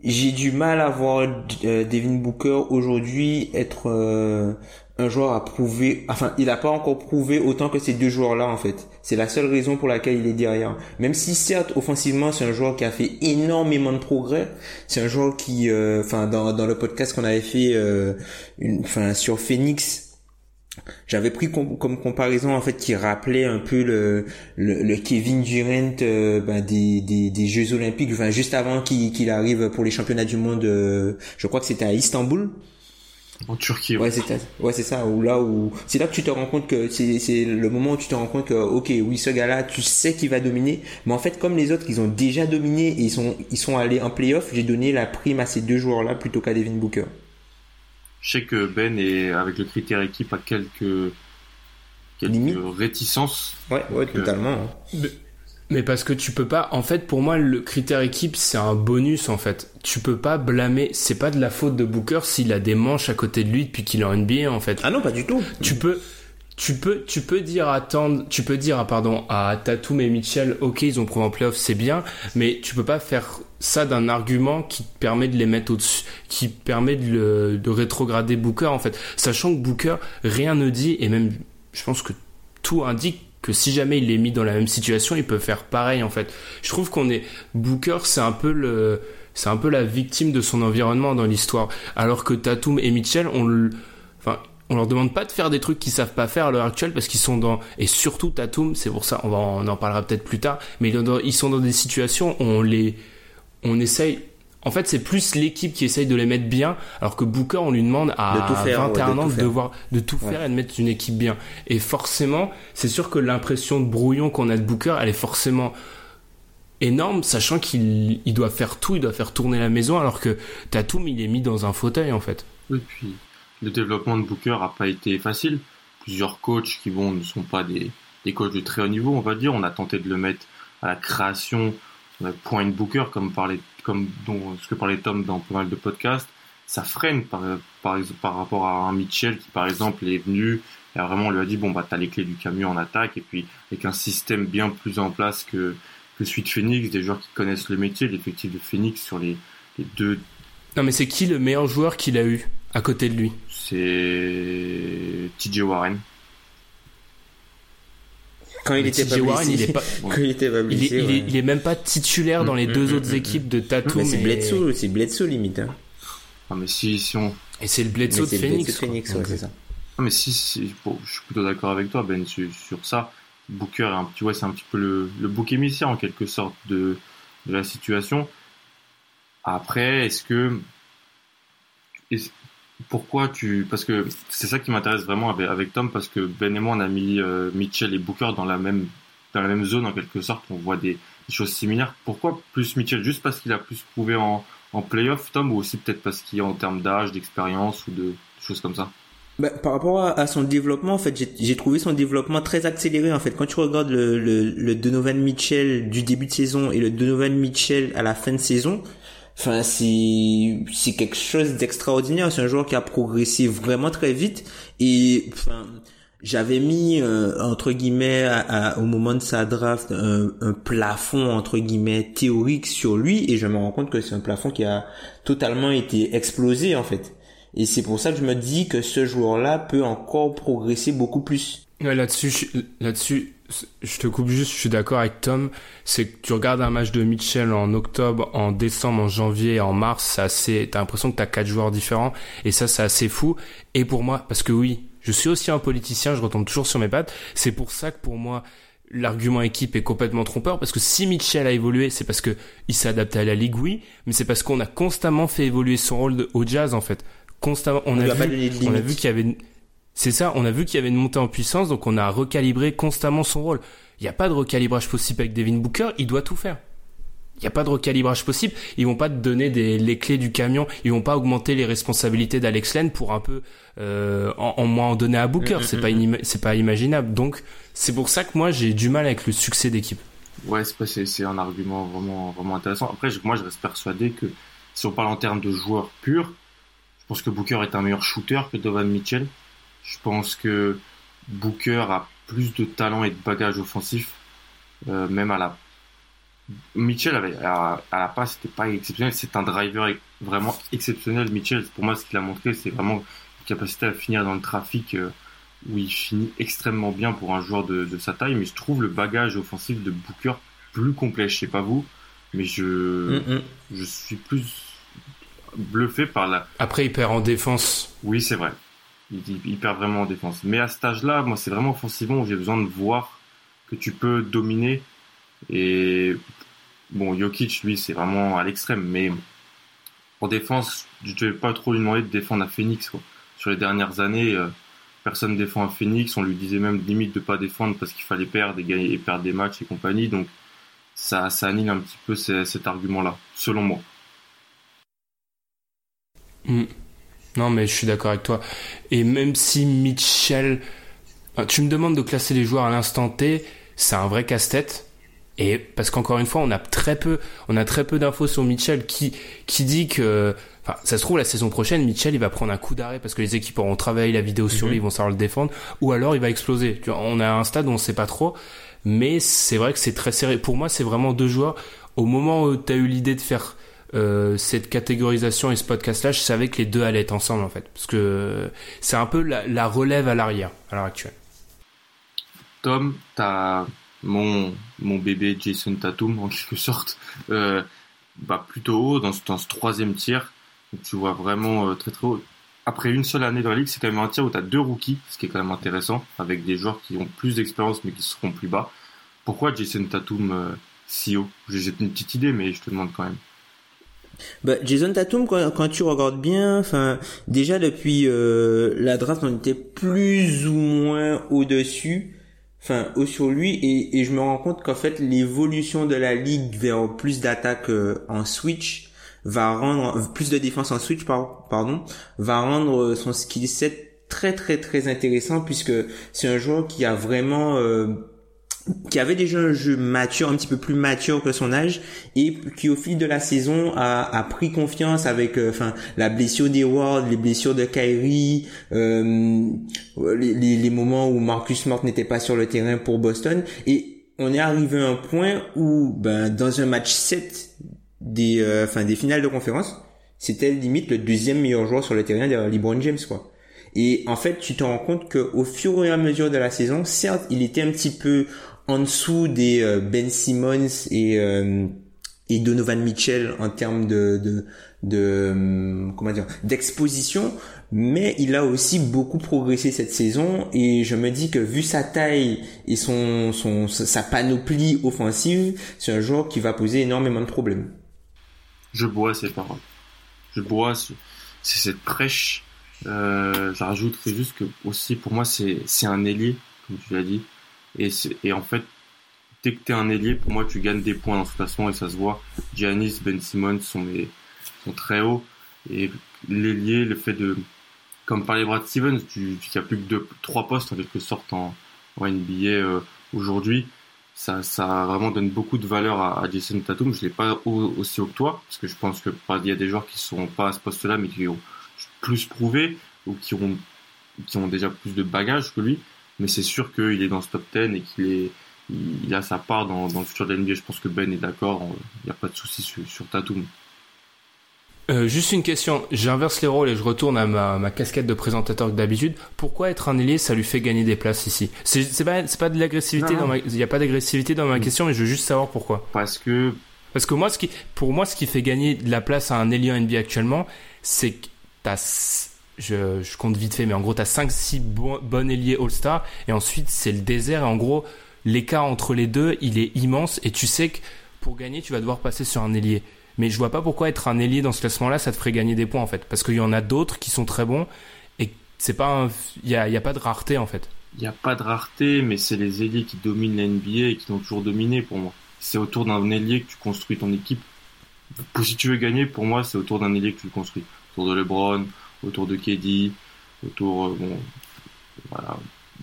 j'ai du mal à voir euh, Devin Booker aujourd'hui être euh, un joueur à prouver. Enfin, il n'a pas encore prouvé autant que ces deux joueurs-là en fait. C'est la seule raison pour laquelle il est derrière. Même si certes offensivement c'est un joueur qui a fait énormément de progrès, c'est un joueur qui, enfin dans, dans le podcast qu'on avait fait, enfin sur Phoenix j'avais pris comme comparaison en fait qui rappelait un peu le le, Kevin Durant euh, ben, des, des, des Jeux Olympiques enfin juste avant qu'il arrive pour les championnats du monde euh, je crois que c'était à Istanbul en Turquie ouais, c'est ouais c'est ça. Où là où c'est là que tu te rends compte que c'est c'est le moment où tu te rends compte que ok oui ce gars là tu sais qu'il va dominer mais en fait comme les autres ils ont déjà dominé et ils sont ils sont allés en playoff j'ai donné la prime à ces deux joueurs là plutôt qu'à Devin Booker. Je sais que Ben est avec le critère équipe à quelques, quelques réticences. Ouais, ouais, euh, totalement. Mais, parce que tu peux pas. En fait, pour moi, le critère équipe, c'est un bonus. En fait, tu peux pas blâmer. C'est pas de la faute de Booker s'il a des manches à côté de lui depuis qu'il est en NBA. En fait. Ah non, pas du tout. Tu peux tu peux, tu peux dire à tu peux dire, pardon, à Tatum et Mitchell, ok, ils ont prouvé en playoff, c'est bien, mais tu peux pas faire ça d'un argument qui permet de les mettre au-dessus, qui permet de, de rétrograder Booker, en fait. Sachant que Booker, rien ne dit, et même, je pense que tout indique que si jamais il est mis dans la même situation, il peut faire pareil, en fait. Je trouve qu'on est, Booker, c'est un peu le, c'est un peu la victime de son environnement dans l'histoire. Alors que Tatum et Mitchell, on enfin, on leur demande pas de faire des trucs qu'ils savent pas faire à l'heure actuelle parce qu'ils sont dans et surtout Tatum c'est pour ça on va on en parlera peut-être plus tard mais ils sont dans des situations où on les on essaye en fait c'est plus l'équipe qui essaye de les mettre bien alors que Booker on lui demande à 21 ans de devoir de tout faire et de mettre une équipe bien et forcément c'est sûr que l'impression de brouillon qu'on a de Booker elle est forcément énorme sachant qu'il il doit faire tout il doit faire tourner la maison alors que Tatum il est mis dans un fauteuil en fait oui puis le développement de Booker a pas été facile. Plusieurs coachs qui vont ne sont pas des, des coachs de très haut niveau, on va dire. On a tenté de le mettre à la création point Booker, comme, parlait, comme dont, ce que parlait Tom dans pas mal de podcasts. Ça freine par, par, par rapport à un Mitchell qui, par exemple, est venu et a vraiment lui a dit bon bah t'as les clés du camion en attaque et puis avec un système bien plus en place que que celui de Phoenix, des joueurs qui connaissent le métier, l'effectif de Phoenix sur les, les deux. Non mais c'est qui le meilleur joueur qu'il a eu à côté de lui? C'est TJ Warren. Quand il, était pas Warren, il est pas, il était il, est, même pas titulaire dans les mm, deux mm, autres mm, équipes de Tatum. C'est Bledsoe, c'est Bledsoe limite. Hein. Ah, mais si, si on... Et c'est le Bledsoe de Phoenix. Phoenix ouais, c'est ça. Ah, mais si, si je suis plutôt d'accord avec toi, Ben, sur, ça. Booker, un petit, ouais, c'est un petit peu le, le bouc émissaire en quelque sorte de, de la situation. Après, est-ce que pourquoi tu parce que c'est ça qui m'intéresse vraiment avec, Tom parce que Ben et moi on a mis euh, Mitchell et Booker dans la même dans la même zone en quelque sorte. On voit des, choses similaires. Pourquoi plus Mitchell? Juste parce qu'il a plus prouvé en en playoff Tom ou aussi peut-être parce qu'il est en termes d'âge d'expérience ou de choses comme ça? Bah, par rapport à, son développement, en fait, j'ai trouvé son développement très accéléré. En fait, quand tu regardes le, le, le Donovan Mitchell du début de saison et le Donovan Mitchell à la fin de saison, Enfin, c'est quelque chose d'extraordinaire. C'est un joueur qui a progressé vraiment très vite et enfin j'avais mis euh, entre guillemets au moment de sa draft un, un, plafond entre guillemets théorique sur lui et je me rends compte que c'est un plafond qui a totalement été explosé en fait. Et c'est pour ça que je me dis que ce joueur-là peut encore progresser beaucoup plus. Ouais, là-dessus, là-dessus, je te coupe juste, je suis d'accord avec Tom, c'est que tu regardes un match de Mitchell en octobre, en décembre, en janvier, en mars, c'est assez, t'as l'impression que t'as quatre joueurs différents, et ça, c'est assez fou. Et pour moi, parce que oui, je suis aussi un politicien, je retombe toujours sur mes pattes, c'est pour ça que pour moi, l'argument équipe est complètement trompeur, parce que si Mitchell a évolué, c'est parce que il s'est adapté à la ligue, oui, mais c'est parce qu'on a constamment fait évoluer son rôle au jazz, en fait. Constamment, on, a, vu, on a vu qu'il y avait c'est ça, on a vu qu'il y avait une montée en puissance, donc on a recalibré constamment son rôle. Il n'y a pas de recalibrage possible avec Devin Booker, il doit tout faire. Il n'y a pas de recalibrage possible. Ils vont pas te donner des, les clés du camion. Ils vont pas augmenter les responsabilités d'Alex Len pour un peu euh, en, en, moins en donner à Booker. Mm, c'est pas mm, mm, c'est pas imaginable. Donc c'est pour ça que moi j'ai du mal avec le succès d'équipe. Ouais, c'est c'est un argument vraiment vraiment intéressant. Après, moi je reste persuadé que si on parle en termes de joueurs purs, je pense que Booker est un meilleur shooter que Donovan Mitchell. Je pense que Booker a plus de talent et de bagage offensif, euh, même à la. Mitchell avait à, la passe, c'était pas exceptionnel. C'est un driver vraiment exceptionnel. Mitchell, pour moi, ce qu'il a montré, c'est vraiment une capacité à finir dans le trafic euh, où il finit extrêmement bien pour un joueur de, sa taille. Mais je trouve le bagage offensif de Booker plus complet. Je sais pas vous, mais je mm, mm. je suis plus bluffé par la. Après, il perd en défense. Oui, c'est vrai. Il, perd vraiment en défense. Mais à cet âge-là, moi, c'est vraiment offensivement où j'ai besoin de voir que tu peux dominer. Et bon, Jokic, lui, c'est vraiment à l'extrême. Mais en défense, je ne vais pas trop lui demander de défendre à Phoenix. Sur les dernières années, euh, personne défend à Phoenix. On lui disait même limite de pas défendre parce qu'il fallait perdre et, gagner, et perdre des matchs et compagnie. Donc ça, ça annule un petit peu cet argument-là, selon moi. Hmm. Non, mais je suis d'accord avec toi. Et même si Mitchell, tu me demandes de classer les joueurs à l'instant T, c'est un vrai casse-tête. Et parce qu'encore une fois, on a très peu, on a très peu d'infos sur Mitchell qui qui dit que, enfin, ça se trouve la saison prochaine, Mitchell il va prendre un coup d'arrêt parce que les équipes auront travaillé la vidéo sur lui, mhm. ils vont savoir le défendre, ou alors il va exploser. On a un stade où on sait pas trop, mais c'est vrai que c'est très serré. Pour moi, c'est vraiment deux joueurs. Au moment où tu as eu l'idée de faire euh, cette catégorisation et ce podcast-là, je savais que les deux allaient être ensemble en fait, parce que c'est un peu la, relève à l'arrière à l'heure actuelle. Tom, t'as mon mon bébé Jason Tatum en quelque sorte, euh, bah plutôt haut dans ce, dans ce troisième tiers. tu vois vraiment euh, très très haut. Après une seule année dans la ligue, c'est quand même un tiers où tu as deux rookies, ce qui est quand même intéressant, avec des joueurs qui ont plus d'expérience mais qui seront plus bas. Pourquoi Jason Tatum si haut? J'ai une petite idée, mais je te demande quand même. Bah, Jason Tatum, quand, tu regardes bien, enfin, déjà depuis euh, la draft, on était plus ou moins au-dessus, enfin, au sur lui, et, et je me rends compte qu'en fait, l'évolution de la ligue vers plus d'attaques euh, en switch va rendre plus de défense en switch, pardon, va rendre son skill set très très très intéressant puisque c'est un joueur qui a vraiment euh, qui avait déjà un jeu mature, un petit peu plus mature que son âge, et qui au fil de la saison a, a pris confiance avec, euh, enfin, la blessure d'Eward, les blessures de Kyrie, euh, les, les, moments où Marcus Smart n'était pas sur le terrain pour Boston, et on est arrivé à un point où, ben, dans un match 7 des, euh, enfin, des finales de conférence, c'était limite le deuxième meilleur joueur sur le terrain derrière LeBron James, quoi. Et en fait, tu te rends compte qu'au fur et à mesure de la saison, certes, il était un petit peu en dessous des euh, Ben Simmons et euh, et Donovan Mitchell en termes de de, de euh, comment dire d'exposition. Mais il a aussi beaucoup progressé cette saison et je me dis que vu sa taille et son son sa panoplie offensive c'est un joueur qui va poser énormément de problèmes. Je bois ces paroles. Je bois c'est cette prêche euh, j'ajouterais juste que aussi pour moi c'est c'est un ailier comme tu l'as dit et, en fait, dès que tu es un ailier, pour moi, tu gagnes des points dans toute façon et ça se voit. Giannis, Ben Simmons sont, très hauts. Et l'ailier, le fait de, comme parlait Brad Stevens, tu, tu a plus que trois postes en quelque sorte en, NBA euh, aujourd'hui. Ça, ça vraiment donne beaucoup de valeur à, Jason Tatum. Je l'ai pas aussi haut que toi, parce que je pense que il y a des joueurs qui sont pas à ce poste-là, mais qui ont plus prouvé ou qui ont qui ont déjà plus de bagages que lui mais c'est sûr qu'il est dans ce top 10 et qu'il est il a sa part dans, dans le futur de l'NBA. Je pense que Ben est d'accord, il n'y a pas de souci sur, sur Tatum. Euh, juste une question, j'inverse les rôles et je retourne à ma, ma casquette de présentateur que d'habitude. Pourquoi être un ailier, ça lui fait gagner des places ici? C'est pas, pas de l'agressivité, il n'y a pas d'agressivité dans ma mm. question, mais je veux juste savoir pourquoi. Parce que... Parce que moi, ce qui, pour moi, ce qui fait gagner de la place à un ailier NBA actuellement, c'est que t'as je, compte vite fait, mais en gros, tu as 5-6 bon, bons ailiers All-Star, et ensuite, c'est le désert, et en gros, l'écart entre les deux, il est immense, et tu sais que pour gagner, tu vas devoir passer sur un ailier. Mais je vois pas pourquoi être un ailier dans ce classement-là, ça te ferait gagner des points, en fait. Parce qu'il y en a d'autres qui sont très bons, et c'est pas il y a, y a, pas de rareté, en fait. Il n'y a pas de rareté, mais c'est les ailiers qui dominent la NBA et qui l'ont toujours dominé pour moi. C'est autour d'un ailier que tu construis ton équipe. Si tu veux gagner, pour moi, c'est autour d'un ailier que tu le construis. Autour de LeBron, autour de Keddy, autour euh, bon, voilà,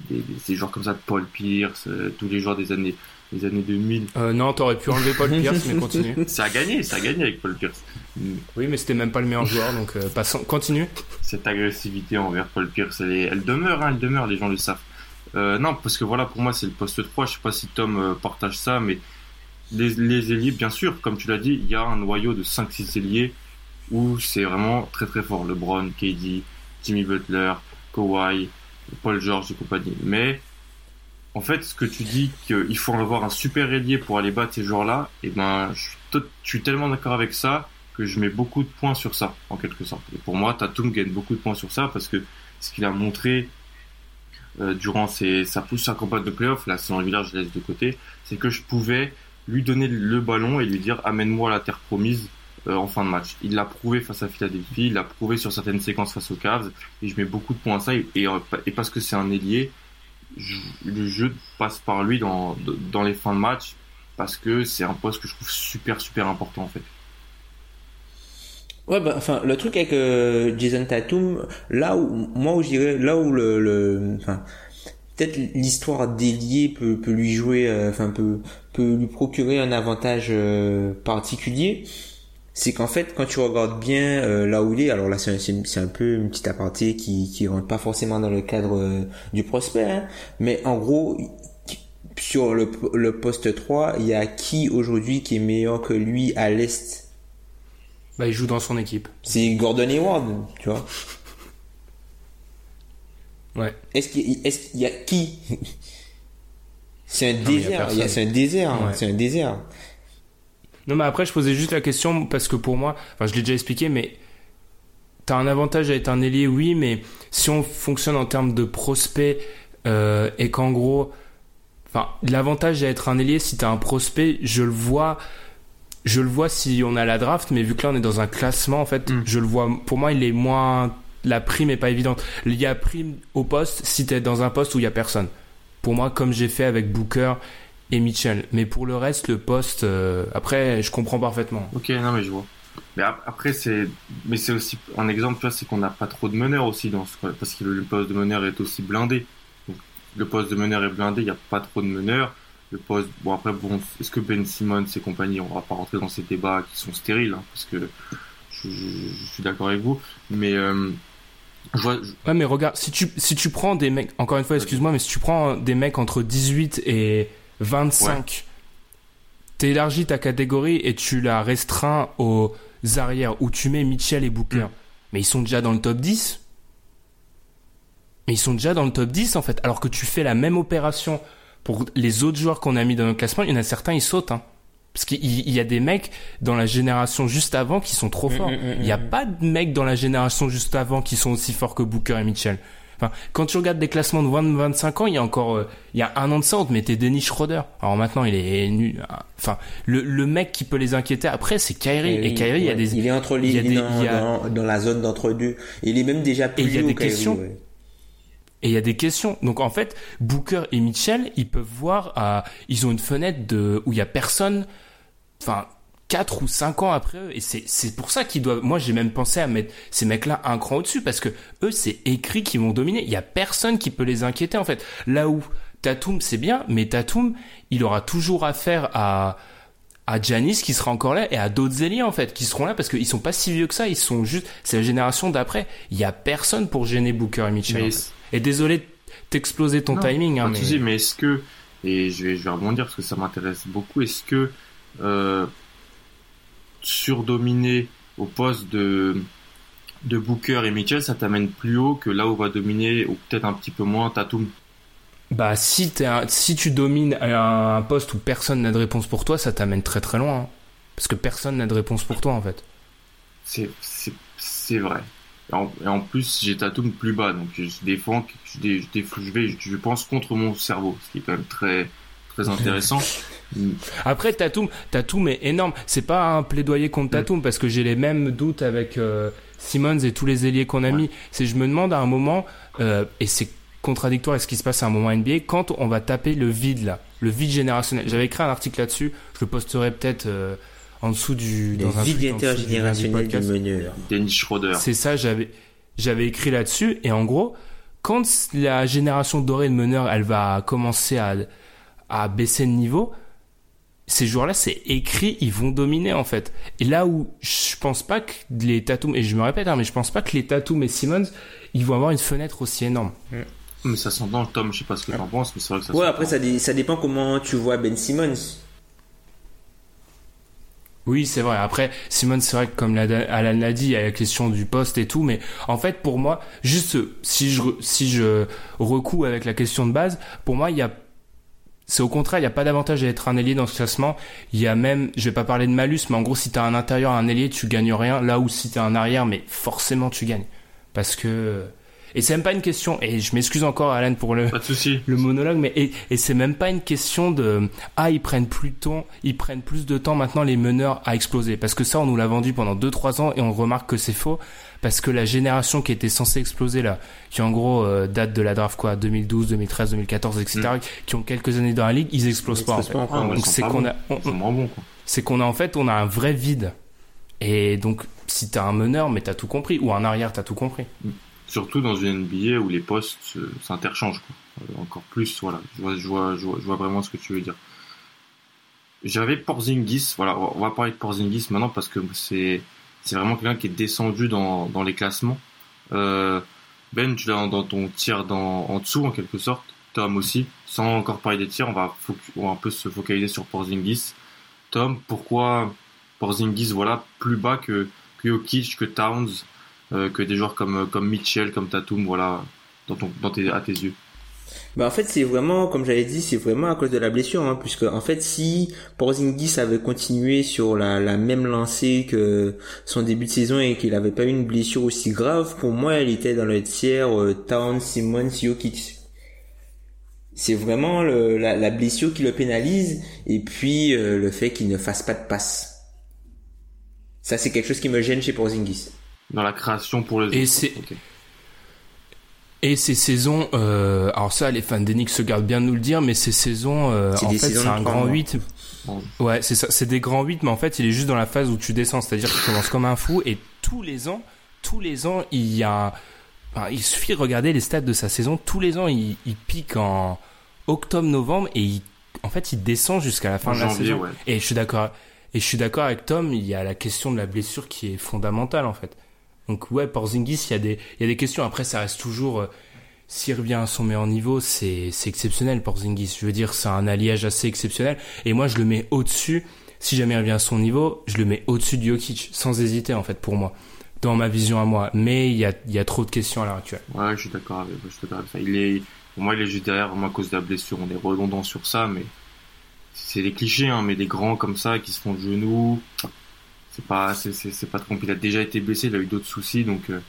des, des, joueurs comme ça Paul Pierce, euh, tous les joueurs des années des années 2000. Euh, non, t'aurais pu enlever Paul Pierce, mais continue. Ça a gagné, ça a gagné avec Paul Pierce. Oui, mais c'était même pas le meilleur joueur, donc euh, passons, continue. Cette agressivité envers Paul Pierce, elle, elle demeure, hein, elle demeure, les gens le savent. Euh, non, parce que voilà, pour moi, c'est le poste 3. Je sais pas si Tom partage ça, mais les, les ailiers, bien sûr, comme tu l'as dit, il y a un noyau de 5-6 ailiers où c'est vraiment très très fort. LeBron, KD, Jimmy Butler, Kawhi, Paul George et compagnie. Mais en fait, ce que tu dis qu'il faut avoir un super ailier pour aller battre ces joueurs-là, et eh ben, je, suis tellement d'accord avec ça que je mets beaucoup de points sur ça, en quelque sorte. Et pour moi, Tatum gagne beaucoup de points sur ça parce que ce qu'il a montré euh, durant sa pousse sa campagne de playoff, là, c'est en village, je laisse de côté, c'est que je pouvais lui donner le ballon et lui dire amène-moi la terre promise euh, en fin de match. Il l'a prouvé face à Philadelphie, il l'a prouvé sur certaines séquences face aux Cavs, et je mets beaucoup de points à ça, et, et, parce que c'est un ailier, le jeu passe par lui dans, dans les fins de match, parce que c'est un poste que je trouve super super important en fait. Ouais, bah, enfin, le truc avec euh, Jason Tatum, là où, moi où je dirais, là où le, peut-être l'histoire déliée peut, peut lui jouer, euh, enfin, peut, peut lui procurer un avantage particulier, c'est qu'en fait, quand tu regardes bien euh, là où il est, alors là c'est un, c'est un peu une petite aparté qui qui rentre pas forcément dans le cadre euh, du prospect, hein, mais en gros sur le, le poste 3, il y a qui aujourd'hui qui est meilleur que lui à l'est? Bah il joue dans son équipe. C'est Gordon Hayward, tu vois. Ouais. Est-ce qu'il est y a qui? C'est un, désert, c'est un désert, c'est un désert. Non, mais après, je posais juste la question parce que pour moi, enfin, je l'ai déjà expliqué, mais t'as un avantage à être un ailier, oui, mais si on fonctionne en termes de prospect euh, et qu'en gros, enfin, l'avantage à être un ailier, si t'as un prospect, je le vois, je le vois si on a la draft, mais vu que là on est dans un classement, en fait, mm. je le vois. Pour moi, il est moins, la prime est pas évidente. Il y a prime au poste si t'es dans un poste où il y a personne. Pour moi, comme j'ai fait avec Booker et Mitchell. Mais pour le reste, le poste, euh, après, je comprends parfaitement. Ok, non, mais je vois. Mais après, c'est, mais c'est aussi un exemple, tu vois, c'est qu'on n'a pas trop de meneurs aussi dans ce, parce que le poste de meneur est aussi blindé. le poste de meneur est blindé, il n'y a pas trop de meneurs. Le poste, bon après, bon, est-ce que Ben Simmons et compagnie, on va pas rentrer dans ces débats qui sont stériles, hein, parce que je, suis d'accord avec vous, mais euh, je vois, Ouais, mais regarde, si tu si tu prends des mecs, encore une fois, excuse-moi, mais si tu prends des mecs entre 18 et 25. Tu élargis ta catégorie et tu la restreins aux arrières où tu mets Mitchell et Booker. Mm. Mais ils sont déjà dans le top 10. Mais ils sont déjà dans le top 10 en fait. Alors que tu fais la même opération pour les autres joueurs qu'on a mis dans le classement, il y en a certains, ils sautent. Hein. Parce qu'il y a des mecs dans la génération juste avant qui sont trop mm, forts. Mm, il n'y a pas de mecs dans la génération juste avant qui sont aussi forts que Booker et Mitchell. Enfin, quand tu regardes des classements de 20-25 ans, il y a encore, euh, il y a un an de ça, on te mettait Dennis Schroeder. Alors maintenant, il est nu. Enfin, le, le mec qui peut les inquiéter après, c'est Kyrie. Et, Kyrie, il y a des. Il est entre les, il dans, dans, la zone d'entre deux. Il est même déjà plus Et il y a des questions. Et il y a des questions. Donc en fait, Booker et Mitchell, ils peuvent voir, euh, ils ont une fenêtre de où il y a personne. Enfin, 4 ou 5 ans après eux. Et c'est, c'est pour ça qu'ils doivent, moi j'ai même pensé à mettre ces mecs-là un cran au-dessus parce que eux c'est écrit qu'ils vont dominer. Il y a personne qui peut les inquiéter en fait. Là où Tatum c'est bien, mais Tatum il aura toujours affaire à, à Janis qui sera encore là et à d'autres ailiers en fait qui seront là parce qu'ils sont pas si vieux que ça. Ils sont juste, c'est la génération d'après. Il y a personne pour gêner Booker et Mitchell. Et désolé t'exploser ton timing. Hein, mais... mais est-ce que, et je vais, je vais rebondir parce que ça m'intéresse beaucoup, est-ce que, euh, surdominer au poste de, de Booker et Mitchell, ça t'amène plus haut que là où va dominer, ou peut-être un petit peu moins, Tatum Bah, si, si tu domines un, poste où personne n'a de réponse pour toi, ça t'amène très très loin. Hein. Parce que personne n'a de réponse pour toi, en fait. C'est vrai. Et en, plus, j'ai Tatum plus bas, donc je défends, je, je, je, vais, je pense contre mon cerveau, ce qui est quand même très, très intéressant. Après, Tatum, Tatum est énorme. C'est pas un plaidoyer contre Tatum parce que j'ai les mêmes doutes avec euh, Simmons et tous les ailiers qu'on a mis. C'est je me demande à un moment euh, et c'est contradictoire avec ce qui se passe à un moment NBA quand on va taper le vide là, le vide générationnel. J'avais écrit un article là-dessus. Je le posterai peut-être euh, en dessous du dans un vide intergénérationnel du. Dennis Schroeder. C'est ça. J'avais j'avais écrit là-dessus et en gros quand la génération dorée de meneurs elle va commencer à à baisser de niveau, ces joueurs-là, c'est écrit, ils vont dominer en fait. Et là où je pense pas que les Tatum, et je me répète, hein, mais je pense pas que les Tatum et Simmons, ils vont avoir une fenêtre aussi énorme. Mais ça s'entend, Tom, je sais pas ce que t'en penses, mais c'est vrai que ça Ouais, après, ça, dé- ça dépend comment tu vois Ben Simmons. Oui, c'est vrai. Après, Simone, c'est vrai que comme l'a- Alan l'a dit, il y a la question du poste et tout, mais en fait, pour moi, juste si je si je recoue avec la question de base, pour moi, il y a c'est au contraire, il n'y a pas d'avantage à être un ailier dans ce classement. Il y a même, je vais pas parler de malus, mais en gros, si t'as un intérieur, un ailier, tu gagnes rien. Là où si t'as un arrière, mais forcément tu gagnes. Parce que, et c'est même pas une question, et je m'excuse encore, Alan, pour le, Pas de le monologue, mais et, et c'est même pas une question de ah ils prennent plus de temps, ils prennent plus de temps maintenant les meneurs à exploser parce que ça on nous l'a vendu pendant 2-3 ans et on remarque que c'est faux parce que la génération qui était censée exploser là, qui en gros euh, date de la draft quoi 2012, 2013, 2014 etc, qui ont quelques années dans la ligue, ils explosent Ils pas en fait. pas. Ah, Donc c'est qu'on a c'est qu'on en fait on a un vrai vide et donc si t'as un meneur mais t'as tout compris ou un arrière t'as tout compris. Surtout dans une NBA où les postes euh, s'interchangent, quoi. Euh, encore plus, voilà. Je vois, je vois, je vois, je vois vraiment ce que tu veux dire. J'avais Porzingis, voilà, on va parler de Porzingis maintenant parce que c'est, c'est vraiment quelqu'un qui est descendu dans, les classements. Euh, ben, tu l'as dans ton tir dans, en dessous, en quelque sorte. Tom aussi. Sans encore parler des tirs, on va, un peu se focaliser sur Porzingis. Tom, pourquoi Porzingis, voilà, plus bas que, que que Towns, euh, que des joueurs comme, Mitchell, comme Tatum, voilà, dans ton, dans à tes yeux? Bah en fait c'est vraiment comme j'avais dit c'est vraiment à cause de la blessure hein, puisque en fait si Porzingis avait continué sur la, la même lancée que son début de saison et qu'il avait pas eu une blessure aussi grave pour moi il était dans le tiers euh, Towns, Simmons, Jokic. C'est vraiment le, la, la blessure qui le pénalise et puis euh, le fait qu'il ne fasse pas de passe. Ça c'est quelque chose qui me gêne chez Porzingis. Dans la création pour les Et c'est- Ok. Et ces saisons, euh, alors ça, les fans d'Enix se gardent bien de nous le dire, mais ces saisons, euh, en fait, c'est un grand mois. 8. Ouais, c'est ça, c'est des grands 8, mais en fait, il est juste dans la phase où tu descends, c'est-à-dire qu'il commence comme un fou, et tous les ans, tous les ans, il y a, enfin, il suffit de regarder les stats de sa saison, tous les ans, il, il pique en octobre-novembre, et il, en fait, il descend jusqu'à la fin En de la janvier, saison. ouais. Et je suis d'accord, et je suis d'accord avec Tom, il y a la question de la blessure qui est fondamentale, en fait. Donc, ouais, Porzingis, il y a des, il y a des questions. Après, ça reste toujours, euh, s'il revient à son meilleur niveau, c'est, exceptionnel, Porzingis. Je veux dire, c'est un alliage assez exceptionnel. Et moi, je le mets au-dessus. Si jamais il revient à son niveau, je le mets au-dessus de Jokic, sans hésiter, en fait, pour moi. Dans ma vision à moi. Mais il y a, trop de questions à l'heure actuelle. Ouais, je suis d'accord avec, je avec ça. Il est, pour moi, il est juste derrière, vraiment à cause de la blessure. On est redondant sur ça, mais c'est des clichés, hein, mais des grands comme ça qui se font de genoux, c'est pas, c'est, c'est, c'est pas bon. Il a déjà été blessé, il a eu d'autres soucis, donc, euh,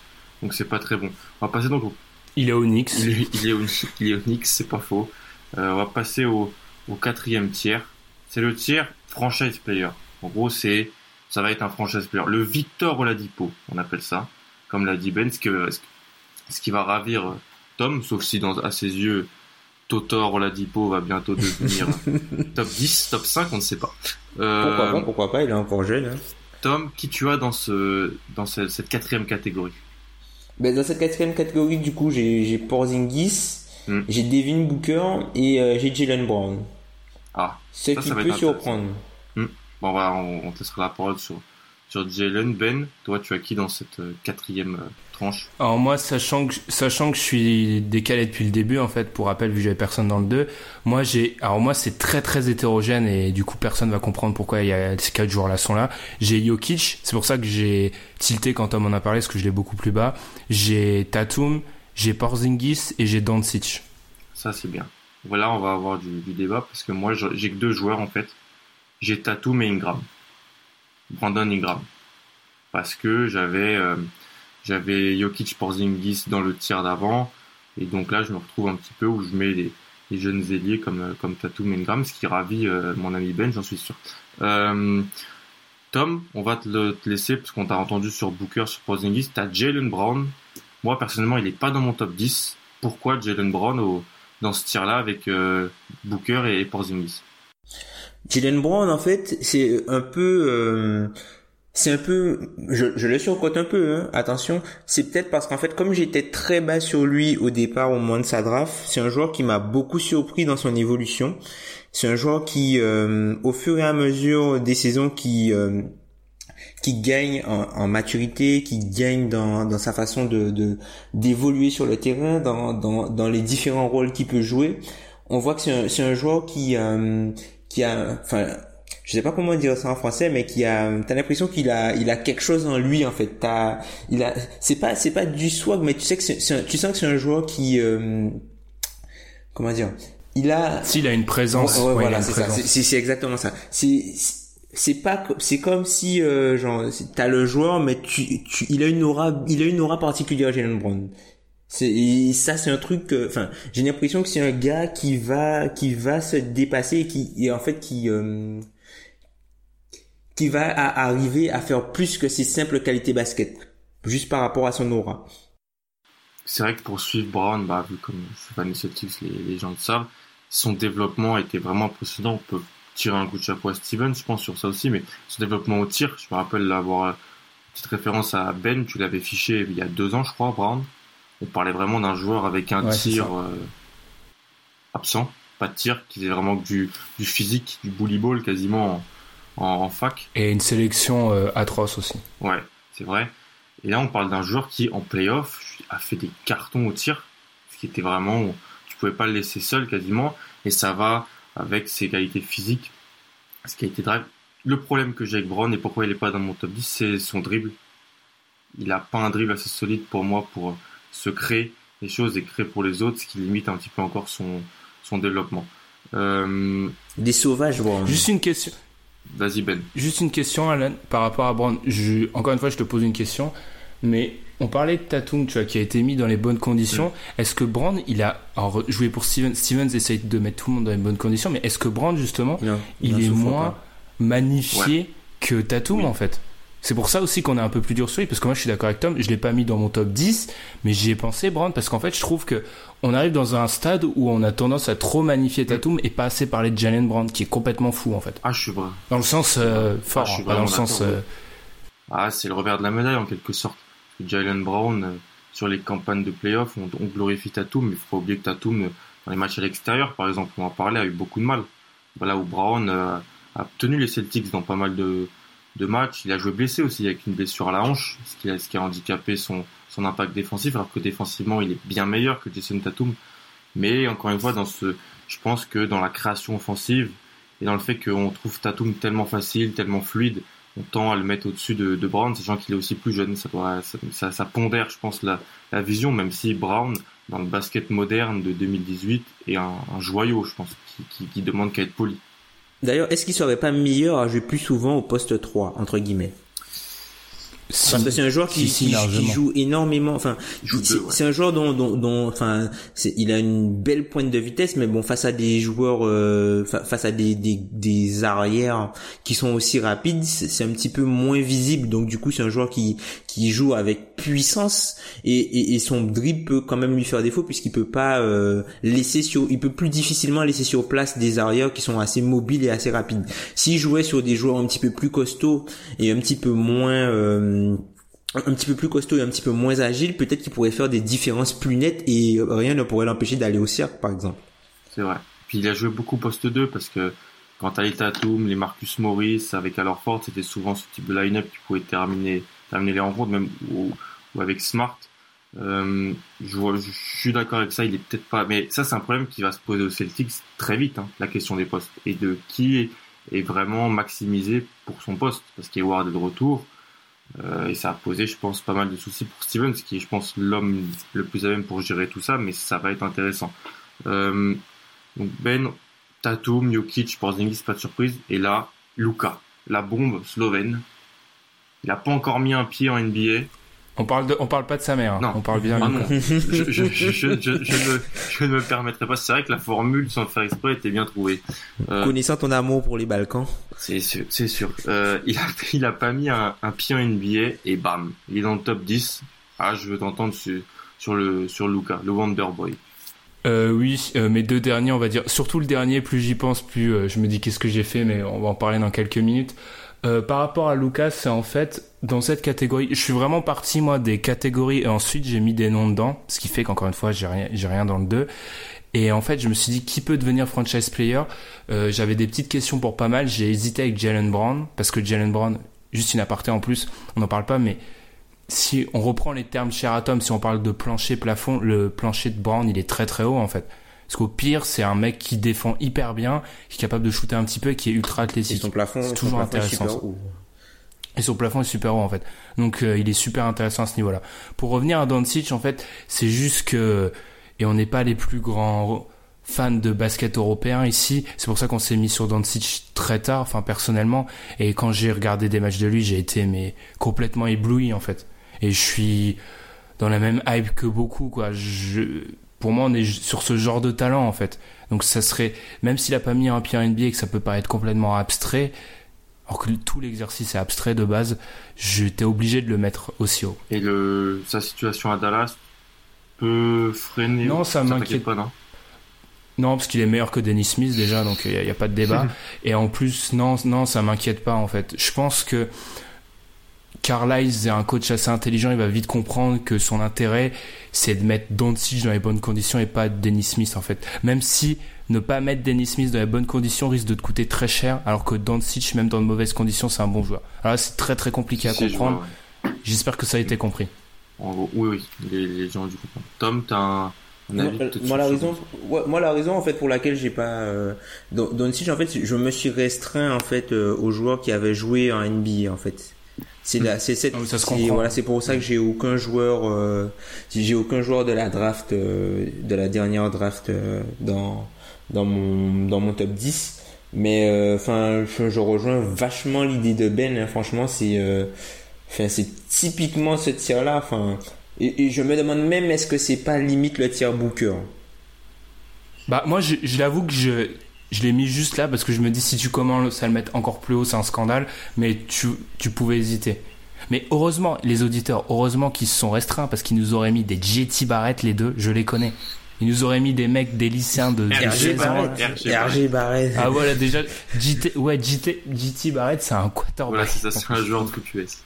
donc c'est pas très bon. On va passer donc au, Il est au Knicks. il est, il est il Knicks, c'est pas faux. Euh, on va passer au, au quatrième tiers. C'est le tiers franchise player. En gros, c'est, ça va être un franchise player. Le Victor Oladipo, on appelle ça. Comme l'a dit Ben, ce, que, ce qui va ravir euh, Tom, sauf si dans, à ses yeux, Totor Oladipo va bientôt devenir top 10, top 5, on ne sait pas. Euh, Pourquoi pas, pourquoi pas, il est encore jeune. Hein. Tom, qui tu as dans, ce, dans ce- cette quatrième catégorie Ben, dans cette quatrième catégorie, du coup, j'ai Porzingis, Hmm. j'ai Devin Booker et euh, j'ai Jalen Brown. Ah, Ce qui peut surprendre. bon, on, va, on, on te laissera la parole sur, sur Jalen. Ben, toi, tu as qui dans cette euh, quatrième euh, tranche? Alors moi, sachant que, sachant que je suis décalé depuis le début, en fait, pour rappel, vu que j'avais personne dans le 2, moi j'ai, alors moi c'est très très hétérogène et du coup personne va comprendre pourquoi il y a ces quatre joueurs là sont là. J'ai Jokic, c'est pour ça que j'ai tilté quand Tom en a parlé, parce que je l'ai beaucoup plus bas. J'ai Tatum, j'ai Porzingis et j'ai Doncic. Ça, c'est bien. Voilà, on va avoir du, du débat parce que moi, j'ai que deux joueurs en fait. J'ai Tatum et Ingram. Brandon Ingram. Parce que j'avais euh, j'avais Jokic Porzingis dans le tir d'avant et donc là, je me retrouve un petit peu où je mets les, jeunes ailiers comme euh, comme Tatum Ingram, ce qui ravit euh, mon ami Ben, j'en suis sûr. Euh, Tom, on va te, le, laisser parce qu'on t'a entendu sur Booker, sur Porzingis. T'as Jalen Brown. Moi, personnellement, il est pas dans mon top 10. Pourquoi Jalen Brown dans ce tir-là avec euh, Booker et Porzingis? Jalen Brown, en fait, c'est un peu, euh, c'est un peu, je, le surcote un peu, hein, attention. C'est peut-être parce qu'en fait, comme j'étais très bas sur lui au départ, au moment de sa draft, c'est un joueur qui m'a beaucoup surpris dans son évolution. C'est un joueur qui, euh, au fur et à mesure des saisons qui, euh, qui gagne en, maturité, qui gagne dans, dans sa façon de d'évoluer sur le terrain, dans, dans, les différents rôles qu'il peut jouer. On voit que c'est un, un joueur qui qui a, enfin, je sais pas comment dire ça en français, mais qui a, t'as l'impression qu'il a, il a quelque chose en lui en fait. T'as, il a, c'est pas, c'est pas du swag, mais tu sais que c'est, tu sens que c'est un joueur qui, euh, comment dire, il a. S'il a une présence. voilà, c'est ça. C'est exactement ça. C'est c'est pas c'est comme si euh, genre t'as le joueur mais tu, tu il a une aura il a une aura particulière Jalen Brown c'est ça c'est un truc enfin j'ai l'impression que c'est un gars qui va qui va se dépasser et qui et en fait qui euh, qui va arriver à faire plus que ses simples qualités basket juste par rapport à son aura c'est vrai que pour suivre Brown bah vu comme je suis Celtics les, les gens le savent son développement été vraiment impressionnant on peut tirer un coup de chapeau à Steven, je pense sur ça aussi, mais son développement au tir, je me rappelle l'avoir euh, petite référence à Ben, tu l'avais fiché il y a deux ans, je crois, Brown. On parlait vraiment d'un joueur avec un tir euh, absent, pas de tir, qui faisait vraiment du, du physique, du bully ball quasiment en, fac. Et une sélection euh, atroce aussi. Ouais, c'est vrai. Et là, on parle d'un joueur qui, en playoff, a fait des cartons au tir, ce qui était vraiment, tu pouvais pas le laisser seul quasiment, et ça va avec ses qualités physiques, ce qui a été drive. Le problème que j'ai avec Brown et pourquoi il n'est pas dans mon top 10, c'est son dribble. Il n'a pas un dribble assez solide pour moi pour se créer les choses et créer pour les autres, ce qui limite un petit peu encore son, son développement. Euh... Des sauvages, Brown. Juste une question. Vas-y Ben. Juste une question, Alan, par rapport à Brown. Je, encore une fois, je te pose une question, mais on parlait de Tatum, tu vois, qui a été mis dans les bonnes conditions. Mm. Est-ce que Brand, il a joué pour Stevens, Stevens essaye de mettre tout le monde dans les bonnes conditions, mais est-ce que Brand justement, il, est moins magnifié que Tatum en fait? C'est pour ça aussi qu'on est un peu plus dur sur lui, parce que moi je suis d'accord avec Tom, je l'ai pas mis dans mon top 10, mais j'y ai pensé, Brand, parce qu'en fait je trouve que on arrive dans un stade où on a tendance à trop magnifier Tatum et pas assez parler de Jalen Brand, qui est complètement fou en fait. Ah, je suis vrai. Dans le sens euh, fort, ah, pas dans le sens. Euh, ah, c'est le revers de la médaille en quelque sorte. Jalen Brown, euh, sur les campagnes de playoffs, on, glorifie Tatum, mais il faut pas oublier que Tatum, dans les matchs à l'extérieur, par exemple, on en parlait, a eu beaucoup de mal. Voilà où Brown a tenu les Celtics dans pas mal de, de matchs. Il a joué blessé aussi avec une blessure à la hanche, ce qui a, handicapé son, impact défensif, alors que défensivement, il est bien meilleur que Jason Tatum. Mais encore une fois, dans ce, je pense que dans la création offensive et dans le fait qu'on trouve Tatum tellement facile, tellement fluide, on tend à le mettre au-dessus de, Brown, sachant qu'il est aussi plus jeune. Ça, doit, pondère, je pense, la, la, vision, même si Brown, dans le basket moderne de 2018, est un, joyau, je pense, qui demande qu'à être poli. D'ailleurs, est-ce qu'il serait pas meilleur à jouer plus souvent au poste 3, entre guillemets? Parce que c'est un joueur qui, qui, joue énormément. Enfin, c'est un joueur dont, dont, dont enfin, il a une belle pointe de vitesse, mais bon, face à des joueurs, euh, face à des, des, des arrières qui sont aussi rapides, c'est un petit peu moins visible. Donc du coup, c'est un joueur qui qui joue avec puissance et, et, et, son dribble peut quand même lui faire défaut puisqu'il peut pas euh, laisser sur, il peut plus difficilement laisser sur place des arrières qui sont assez mobiles et assez rapides. S'il jouait sur des joueurs un petit peu plus costauds et un petit peu moins euh, un petit peu plus costaud et un petit peu moins agile, peut-être qu'il pourrait faire des différences plus nettes et rien ne pourrait l'empêcher d'aller au cercle, par exemple. C'est vrai. Puis il a joué beaucoup poste 2 parce que quand t'as les Tatum, les Marcus Morris avec alors c'était souvent ce type de line-up qui pouvait terminer, terminer les rencontres, même ou, avec Smart. Euh, je, suis d'accord avec ça, il est peut-être pas. Mais ça, c'est un problème qui va se poser aux Celtics très vite, hein, la question des postes et de qui est, est vraiment maximisé pour son poste, parce qu'Eward est de retour. Euh, et ça a posé, je pense, pas mal de soucis pour Stevens, qui est, je pense, l'homme le plus à même pour gérer tout ça, mais ça va être intéressant. Euh, donc Ben, Tatum, Jokic, Porzingis, pas de surprise. Et là, Luka, la bombe slovène. Il n'a pas encore mis un pied en NBA. On parle de, on parle pas de sa mère. Hein. Non. On parle bien. Ah je, je, je, je, ne, je ne me permettrai pas. C'est vrai que la formule, sans le faire exprès, était bien trouvée. Euh, Connaissant ton amour pour les Balkans. C'est sûr, c'est sûr. Euh, il a, il a pas mis un, un, pied en NBA et bam, il est dans le top 10. Ah, je veux t'entendre sur, sur le, sur Luca, le Wonder Boy. Euh, oui, euh, mes deux derniers, on va dire, surtout le dernier, plus j'y pense, plus euh, je me dis qu'est-ce que j'ai fait, mais on va en parler dans quelques minutes. Euh, par rapport à Lucas, c'est en fait dans cette catégorie. Je suis vraiment parti moi des catégories et ensuite j'ai mis des noms dedans, ce qui fait qu'encore une fois j'ai rien, j'ai rien dans le 2. Et en fait, je me suis dit qui peut devenir franchise player? Euh, J'avais des petites questions pour pas mal. J'ai hésité avec Jalen Brown parce que Jalen Brown, juste une aparté en plus, on n'en parle pas, mais si on reprend les termes cher à Tom, si on parle de plancher plafond, le plancher de Brown, il est très très haut en fait. Parce qu'au pire, c'est un mec qui défend hyper bien, qui est capable de shooter un petit peu et qui est ultra athlétique. Et son plafond, c'est toujours intéressant. Et son plafond est super haut en fait. Donc euh, il est super intéressant à ce niveau-là. Pour revenir à Doncic, en fait, c'est juste que et on n'est pas les plus grands fans de basket européen ici. C'est pour ça qu'on s'est mis sur Doncic très tard, enfin personnellement. Et quand j'ai regardé des matchs de lui, j'ai été mais complètement ébloui en fait. Et je suis dans la même hype que beaucoup quoi. Je pour moi, on est sur ce genre de talent en fait. Donc ça serait, même s'il a pas mis un pied en NBA et que ça peut paraître complètement abstrait, alors que tout l'exercice est abstrait de base, j'étais obligé de le mettre aussi haut. Et le, sa situation à Dallas peut freiner Non, ça, m'inquiète pas, non? Non, parce qu'il est meilleur que Dennis Smith déjà, donc il n'y a, a, pas de débat. et en plus, non, non, ça m'inquiète pas en fait. Je pense que Carlisle est un coach assez intelligent, il va vite comprendre que son intérêt, c'est de mettre Doncic dans les bonnes conditions et pas Dennis Smith en fait. Même si ne pas mettre Dennis Smith dans les bonnes conditions risque de te coûter très cher, alors que Doncic, même dans de mauvaises conditions, c'est un bon joueur. Alors là, c'est très très compliqué à comprendre. J'espère que ça a été compris. oui, oui, les, gens ont dû comprendre. Tom, t'as un, moi, la raison, moi la raison en fait pour laquelle j'ai pas euh, Doncic en fait je me suis restreint en fait euh, aux joueurs qui avaient joué en NBA en fait c'est là, c'est cette, ah voilà, c'est pour ça que j'ai aucun joueur, euh, j'ai aucun joueur de la draft, euh, de la dernière draft euh, dans dans mon dans mon top 10. Mais euh, enfin, je, rejoins vachement l'idée de Ben. Hein. franchement, c'est, enfin, c'est typiquement ce tir-là. Enfin, et, et, je me demande même est-ce que c'est pas limite le tir Booker? Bah moi, je, je l'avoue que je je l'ai mis juste là parce que je me dis si tu commences à le mettre encore plus haut, c'est un scandale, mais tu, tu pouvais hésiter. Mais heureusement, les auditeurs, heureusement qu'ils se sont restreints parce qu'ils nous auraient mis des JT Barrett, les deux, je les connais. Ils nous auraient mis des mecs, des lycéens de RG Barrett. RG Barrett. Ah voilà, déjà, JT, ouais, JT, JT Barrett, c'est un quarterback. Voilà, c'est ça, c'est un joueur de QS.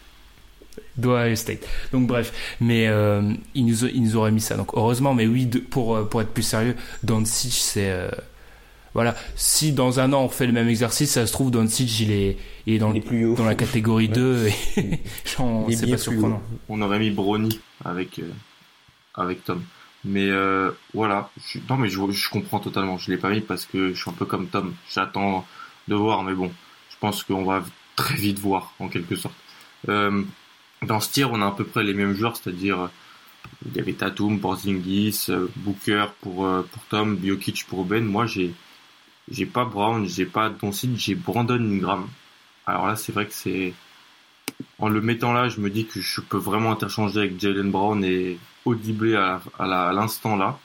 D'Ohio State. Donc bref, mais euh, ils, nous, ils nous auraient mis ça. Donc heureusement, mais oui, pour, euh, pour être plus sérieux, Doncic, c'est... Euh, voilà, si dans un an on fait le même exercice, ça se trouve Doncic il est, il est dans, le, dans la catégorie 2 et c'est pas surprenant. On aurait mis Brony avec euh, avec Tom. Mais euh, voilà, je, non mais je, je comprends totalement. Je l'ai pas mis parce que je suis un peu comme Tom. J'attends de voir, mais bon, je pense qu'on va très vite voir en quelque sorte. Euh, dans ce tir, on a à peu près les mêmes joueurs, c'est-à-dire il y avait Tatum, Porzingis, Booker pour pour Tom, Biokic pour Ben. Moi, j'ai j'ai pas Brown, j'ai pas Doncic, j'ai Brandon Ingram. Alors là, c'est vrai que c'est en le mettant là, je me dis que je peux vraiment interchanger avec Jalen Brown et audibler à, l'instant là.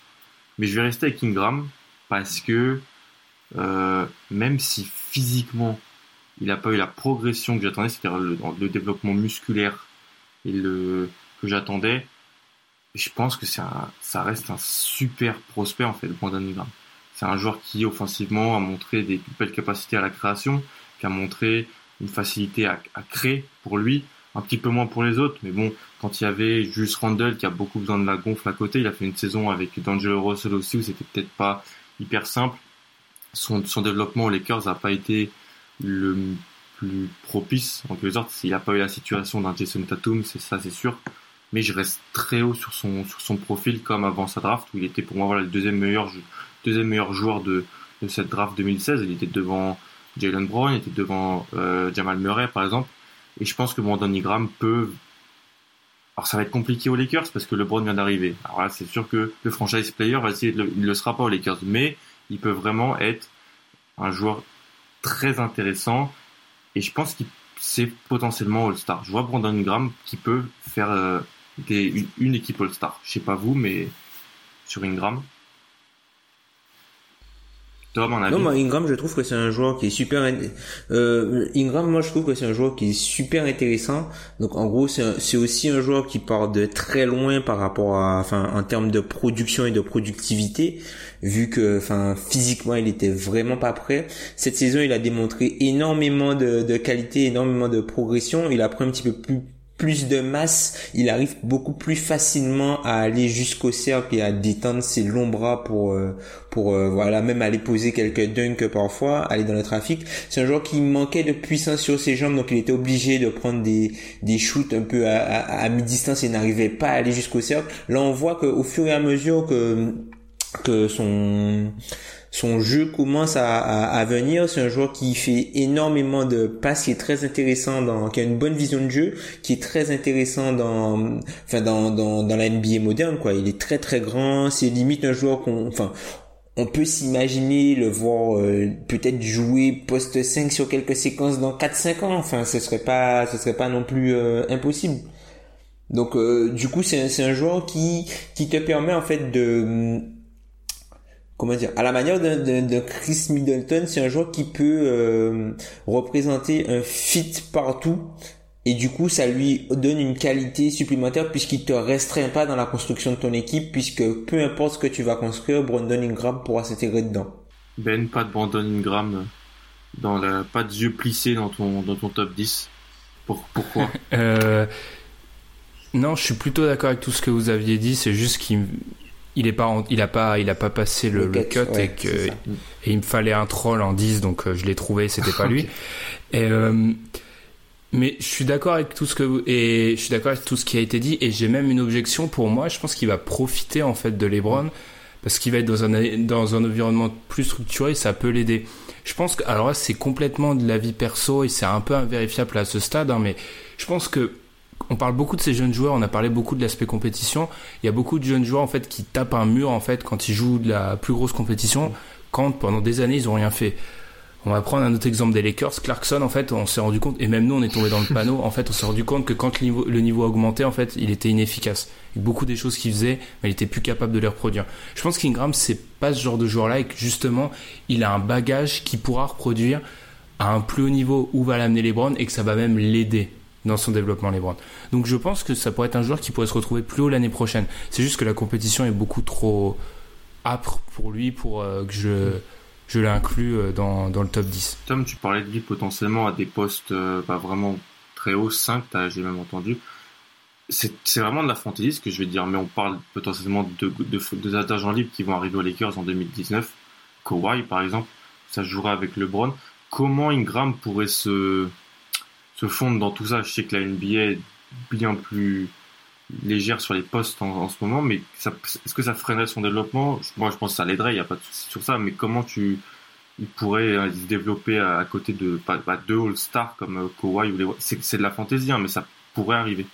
Mais je vais rester avec Ingram parce que euh, même si physiquement il n'a pas eu la progression que j'attendais, c'est-à-dire le, développement musculaire et le que j'attendais, je pense que ça reste un super prospect en fait, Brandon Ingram. C'est un joueur qui offensivement a montré des belles capacités à la création, qui a montré une facilité à, créer pour lui, un petit peu moins pour les autres. Mais bon, quand il y avait Julius Randle qui a beaucoup besoin de la gonfle à côté, il a fait une saison avec D'Angelo Russell aussi où c'était peut-être pas hyper simple. Son, développement aux Lakers n'a pas été le plus propice en quelque sorte. S'il n'a pas eu la situation d'un Jason Tatum, c'est ça, c'est sûr. Mais je reste très haut sur son profil comme avant sa draft où il était pour moi le deuxième meilleur deuxième meilleur joueur de, cette draft 2016. Il était devant Jalen Brown, il était devant euh, Jamal Murray par exemple. Et je pense que Brandon Ingram peut... Alors ça va être compliqué aux Lakers parce que LeBron vient d'arriver. Alors là c'est sûr que le franchise player va essayer. Il ne le sera pas aux Lakers. Mais il peut vraiment être un joueur très intéressant. Et je pense qu'il c'est potentiellement All-Star. Je vois Brandon Ingram qui peut faire euh, une, une, équipe All-Star. Je sais pas vous, mais sur Ingram, non, moi, Ingram, je trouve que c'est un joueur qui est super. Euh, Ingram, moi, je trouve que c'est un joueur qui est super intéressant. Donc, en gros, c'est aussi un joueur qui part de très loin par rapport à, enfin, en termes de production et de productivité, vu que, enfin, physiquement, il était vraiment pas prêt. Cette saison, il a démontré énormément de, de qualité, énormément de progression. Il a pris un petit peu plus plus de masse, il arrive beaucoup plus facilement à aller jusqu'au cercle et à détendre ses longs bras pour euh, pour euh, voilà même aller poser quelques dunks parfois, aller dans le trafic. C'est un joueur qui manquait de puissance sur ses jambes, donc il était obligé de prendre des des shoots un peu à, à, à mi-distance et n'arrivait pas à aller jusqu'au cercle. Là, on voit qu'au fur et à mesure que que son son jeu commence à, à, venir. C'est un joueur qui fait énormément de passes, qui est très intéressant dans, qui a une bonne vision de jeu, qui est très intéressant dans, enfin dans dans, dans la NBA moderne quoi. Il est très très grand. C'est limite un joueur qu'on, enfin on peut s'imaginer le voir euh, peut-être jouer poste 5 sur quelques séquences dans 4-5 ans. Enfin, ce serait pas, ce serait pas non plus euh, impossible. Donc, euh, du coup, c'est un, un joueur qui, qui te permet en fait de comment dire, à la manière de, Chris Middleton, c'est un joueur qui peut euh, représenter un fit partout et du coup ça lui donne une qualité supplémentaire puisqu'il te restreint pas dans la construction de ton équipe puisque peu importe ce que tu vas construire, Brandon Ingram pourra s'intégrer dedans. Ben, pas de Brandon Ingram dans la, pas de yeux plissés dans ton dans ton top 10. pourquoi? Euh, Non, je suis plutôt d'accord avec tout ce que vous aviez dit. C'est juste qu'il il est pas il a pas il a pas passé le, cut, et que et il me fallait un troll en 10 donc euh, je l'ai trouvé c'était pas lui. Et euh, mais je suis d'accord avec tout ce que et je suis d'accord avec tout ce qui a été dit et j'ai même une objection pour moi je pense qu'il va profiter en fait de LeBron parce qu'il va être dans un dans un environnement plus structuré ça peut l'aider. Je pense que alors là c'est complètement de la vie perso et c'est un peu invérifiable à ce stade hein, mais je pense que on parle beaucoup de ces jeunes joueurs, on a parlé beaucoup de l'aspect compétition. Il y a beaucoup de jeunes joueurs en fait qui tapent un mur en fait quand ils jouent de la plus grosse compétition, quand pendant des années ils ont rien fait. On va prendre un autre exemple des Lakers. Clarkson, en fait, on s'est rendu compte, et même nous, on est tombé dans le panneau. En fait, on s'est rendu compte que quand le niveau, le niveau a augmenté, en fait, il était inefficace. Beaucoup des choses qu'il faisait, mais il était plus capable de les reproduire. Je pense qu'Ingram, c'est pas ce genre de joueur-là, et que justement, il a un bagage qui pourra reproduire à un plus haut niveau où va l'amener LeBron, et que ça va même l'aider dans son développement LeBron. Donc je pense que ça pourrait être un joueur qui pourrait se retrouver plus haut l'année prochaine. C'est juste que la compétition est beaucoup trop âpre pour lui pour euh, que je je l'inclus euh, dans, dans le top 10. Tom, tu parlais de lui potentiellement à des postes euh, pas vraiment très hauts, 5, j'ai même entendu. C'est vraiment de la fantaisie que je vais dire, mais on parle potentiellement de, de, de, agents libres qui vont arriver aux Lakers en 2019. Kawhi, par exemple, ça jouera avec LeBron. Comment Ingram pourrait se, se fondre dans tout ça. Je sais que la NBA est bien plus légère sur les postes en, ce moment, mais est-ce que ça freinerait son développement? Moi, je pense que ça l'aiderait, il n'y a pas de souci sur ça, mais comment tu il pourrait euh, se développer à, côté de pas, deux All-Stars comme euh, Kawhi ou les c'est de la fantaisie, hein, mais ça pourrait arriver.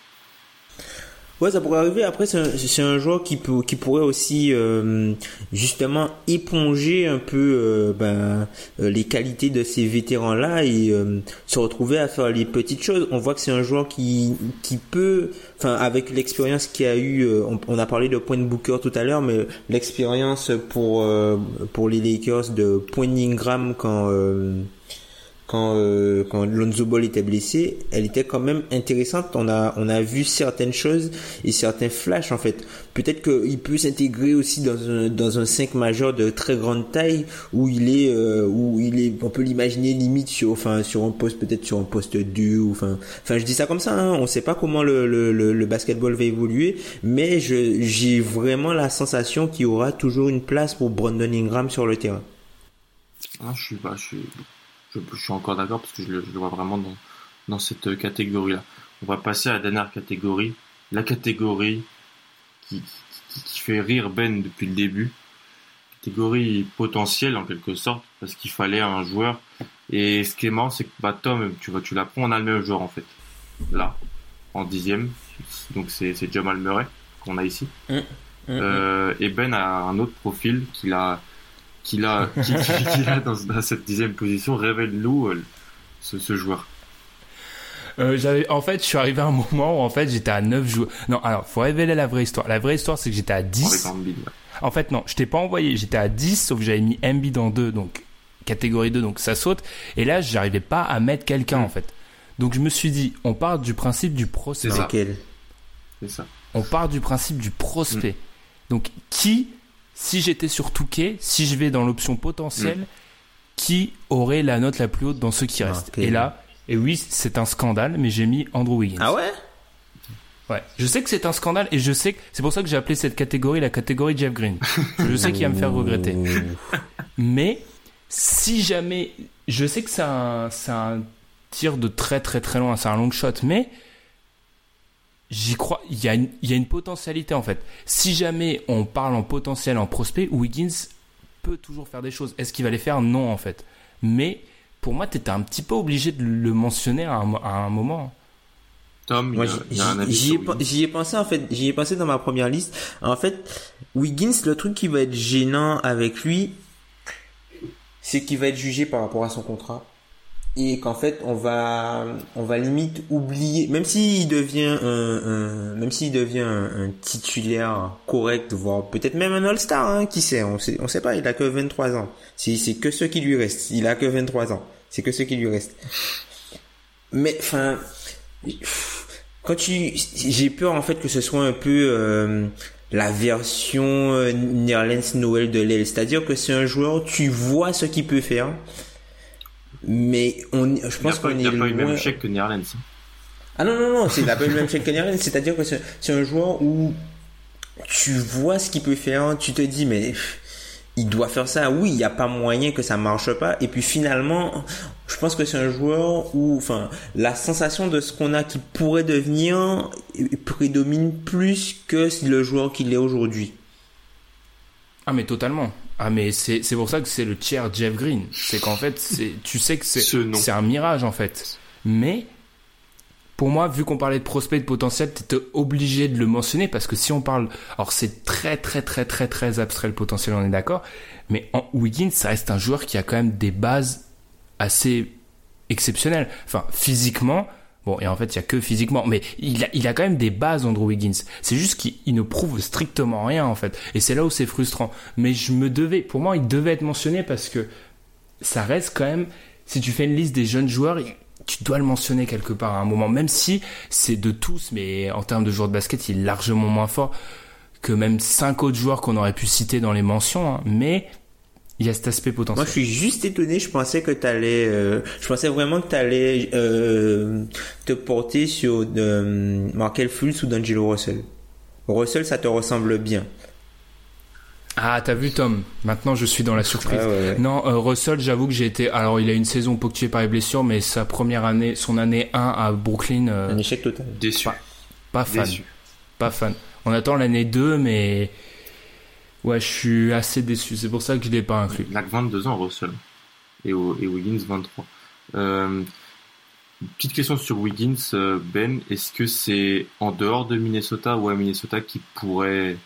Ouais, ça pourrait arriver. Après, c'est un, joueur qui peut, qui pourrait aussi euh, justement éponger un peu euh, ben, euh, les qualités de ces vétérans-là et se retrouver à faire les petites choses. On voit que c'est un joueur qui, qui peut, enfin, avec l'expérience qu'il a eu, on, a parlé de point Booker tout à l'heure, mais l'expérience pour pour les Lakers de point Ingram quand quand euh, quand Lonzo Ball était blessé, elle était quand même intéressante. On a on a vu certaines choses et certains flashs en fait. Peut-être qu'il peut s'intégrer aussi dans un dans un 5 majeur de très grande taille où il est euh, où il est on peut l'imaginer limite sur enfin sur un poste peut-être sur un poste 2 ou enfin enfin je dis ça comme ça hein, on sait pas comment le, le, le, basketball va évoluer mais je j'ai vraiment la sensation qu'il y aura toujours une place pour Brandon Ingram sur le terrain. Ah, je suis pas je suis je, suis encore d'accord parce que je le, vois vraiment dans, dans cette catégorie-là. On va passer à la dernière catégorie, la catégorie qui, qui, fait rire Ben depuis le début. Catégorie potentielle en quelque sorte, parce qu'il fallait un joueur. Et ce qui est marrant, c'est que bah, Tom, tu vois, tu l'apprends, on a le même joueur en fait. Là, en dixième. Donc c'est Jamal Murray qu'on a ici. Mmh. Mmh. Euh, et Ben a un autre profil qu'il a qu'il a, a dans, cette dixième position. Révèle-nous euh, ce, joueur. Euh, j'avais, en fait, je suis arrivé à un moment où en fait j'étais à 9 joueurs. Non, alors faut révéler la vraie histoire. La vraie histoire, c'est que j'étais à 10. En fait, non, je t'ai pas envoyé. J'étais à 10, sauf que j'avais mis Embiid en 2, donc catégorie 2, donc ça saute. Et là, j'arrivais pas à mettre quelqu'un en fait. Donc je me suis dit, on part du principe du prospect. C'est ça. On part du principe du prospect. Mm. Donc qui si j'étais sur Touquet, si je vais dans l'option potentielle, mm. qui aurait la note la plus haute dans ceux qui restent? Et là, et oui, c'est un scandale, mais j'ai mis Andrew Wiggins. Ah ouais? Ouais, je sais que c'est un scandale et je sais que c'est pour ça que j'ai appelé cette catégorie la catégorie Jeff Green. Je sais qu'il va me faire regretter. Mais si jamais, je sais que c'est un, c'est un tir de très très très loin, c'est un long shot, mais j'y crois, il y, a une, il y a une potentialité en fait. Si jamais on parle en potentiel, en prospect, Wiggins peut toujours faire des choses. Est-ce qu'il va les faire? Non en fait. Mais pour moi, tu étais un petit peu obligé de le mentionner à un, à un moment. Tom, j'y ai, pensé en fait, j'y ai pensé dans ma première liste. En fait, Wiggins, le truc qui va être gênant avec lui, c'est qu'il va être jugé par rapport à son contrat et qu'en fait on va on va limite oublier. Même s'il devient un, même s'il devient un, titulaire correct voire peut-être même un all-star hein, qui sait on sait on sait pas il a que 23 ans. C'est c'est que ce qui lui reste il a que 23 ans. C'est que ce qui lui reste mais enfin quand tu, j'ai peur en fait que ce soit un peu euh, la version euh, Noël de l'aile, c'est-à-dire que c'est un joueur, tu vois ce qu'il peut faire, mais on, je pense qu'on est Il n'a pas eu le même chèque que Nerlens. Ah non non non, c'est il n'a pas eu le même chèque que Nerlens, c'est-à-dire que c'est un joueur où tu vois ce qu'il peut faire, tu te dis mais il doit faire ça. Oui, il n'y a pas moyen que ça marche pas. Et puis finalement, je pense que c'est un joueur où, enfin, la sensation de ce qu'on a qui pourrait devenir prédomine plus que le joueur qu'il est aujourd'hui. Ah mais totalement. Ah mais c'est c'est pour ça que c'est le tiers Jeff Green. C'est qu'en fait, c'est tu sais que c'est c'est un mirage en fait. Mais pour moi, vu qu'on parlait de prospect de potentiel, t'étais obligé de le mentionner parce que si on parle, alors c'est très très très très très abstrait le potentiel, on est d'accord, mais en Wiggins, ça reste un joueur qui a quand même des bases assez exceptionnelles. Enfin, physiquement, bon, et en fait, il y a que physiquement, mais il a, il a quand même des bases, Andrew Wiggins. C'est juste qu'il ne prouve strictement rien, en fait. Et c'est là où c'est frustrant. Mais je me devais, pour moi, il devait être mentionné parce que ça reste quand même, si tu fais une liste des jeunes joueurs, tu dois le mentionner quelque part à un moment, même si c'est de tous, mais en termes de joueurs de basket, il est largement moins fort que même cinq autres joueurs qu'on aurait pu citer dans les mentions, hein. mais il y a cet aspect potentiel. Moi, je suis juste étonné. Je pensais que tu allais, euh, je pensais vraiment que tu allais euh, te porter sur euh, Markel Fultz ou D'Angelo Russell. Russell, ça te ressemble bien. Ah, t'as vu Tom? Maintenant, je suis dans la surprise. Ah, non, euh, Russell, j'avoue que j'ai été. Alors, il a une saison ponctuée par les blessures, mais sa première année, son année 1 à Brooklyn. Euh, Un échec total. Déçu. Pas, fan. Pas fan. On attend l'année 2, mais ouais, je suis assez déçu. C'est pour ça que je l'ai pas inclus. Il a 22 ans, Russell, et, et Wiggins 23. Euh, petite question sur Wiggins, euh, Ben. Est-ce que c'est en dehors de Minnesota ou à Minnesota qui pourrait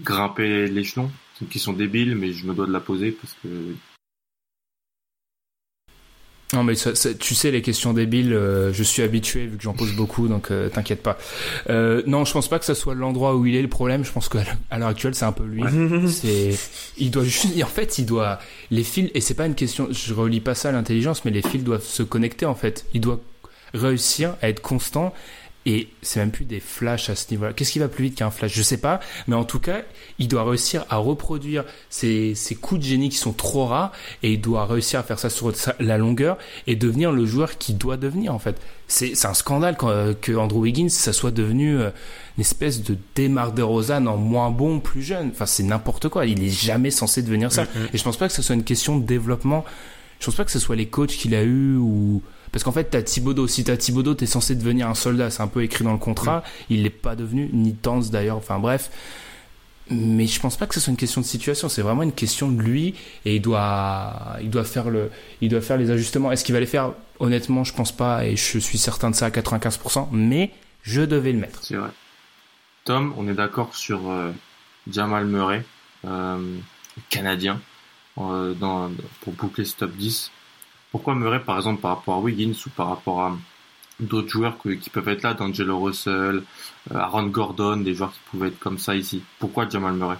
grimper l'échelon? C'est une question débile, mais je me dois de la poser parce que. Non mais ça, tu sais les questions débiles, euh, je suis habitué vu que j'en pose beaucoup, donc euh, t'inquiète pas. Euh, non, je pense pas que ça soit l'endroit où il est le problème. Je pense qu'à l'heure actuelle c'est un peu lui. C'est, il doit juste, en fait, il doit les fils et c'est pas une question. Je relis pas ça à l'intelligence, mais les fils doivent se connecter en fait. Il doit réussir à être constant et c'est même plus des flashs à ce niveau-là. Qu'est-ce qui va plus vite qu'un flash? Je sais pas, mais en tout cas, il doit réussir à reproduire ces, ces coups de génie qui sont trop rares et il doit réussir à faire ça sur la longueur et devenir le joueur qu'il doit devenir en fait. C'est un scandale quand, que Andrew Wiggins ça soit devenu euh, une espèce de Demar DeRozan en moins bon, plus jeune. Enfin, c'est n'importe quoi. Il est jamais censé devenir ça. Mm-hmm. Et je pense pas que ce soit une question de développement. Je pense pas que ce soit les coachs qu'il a eu ou parce qu'en fait, t'as Thibodeau. Si t'as Thibodeau, t'es censé devenir un soldat. C'est un peu écrit dans le contrat. Il l'est pas devenu, ni Tanz d'ailleurs. Enfin bref. Mais je pense pas que ce soit une question de situation. C'est vraiment une question de lui et il doit, il doit faire le, il doit faire les ajustements. Est-ce qu'il va les faire? Honnêtement, je pense pas et je suis certain de ça à 95%. Mais je devais le mettre. C'est vrai. Tom, on est d'accord sur euh, Jamal Murray, euh, canadien, euh, dans, pour boucler ce top 10. Pourquoi Murray, par exemple, par rapport à Wiggins ou par rapport à d'autres joueurs qui peuvent être là, D'Angelo Russell, euh, Aaron Gordon, des joueurs qui pouvaient être comme ça ici Pourquoi Jamal Murray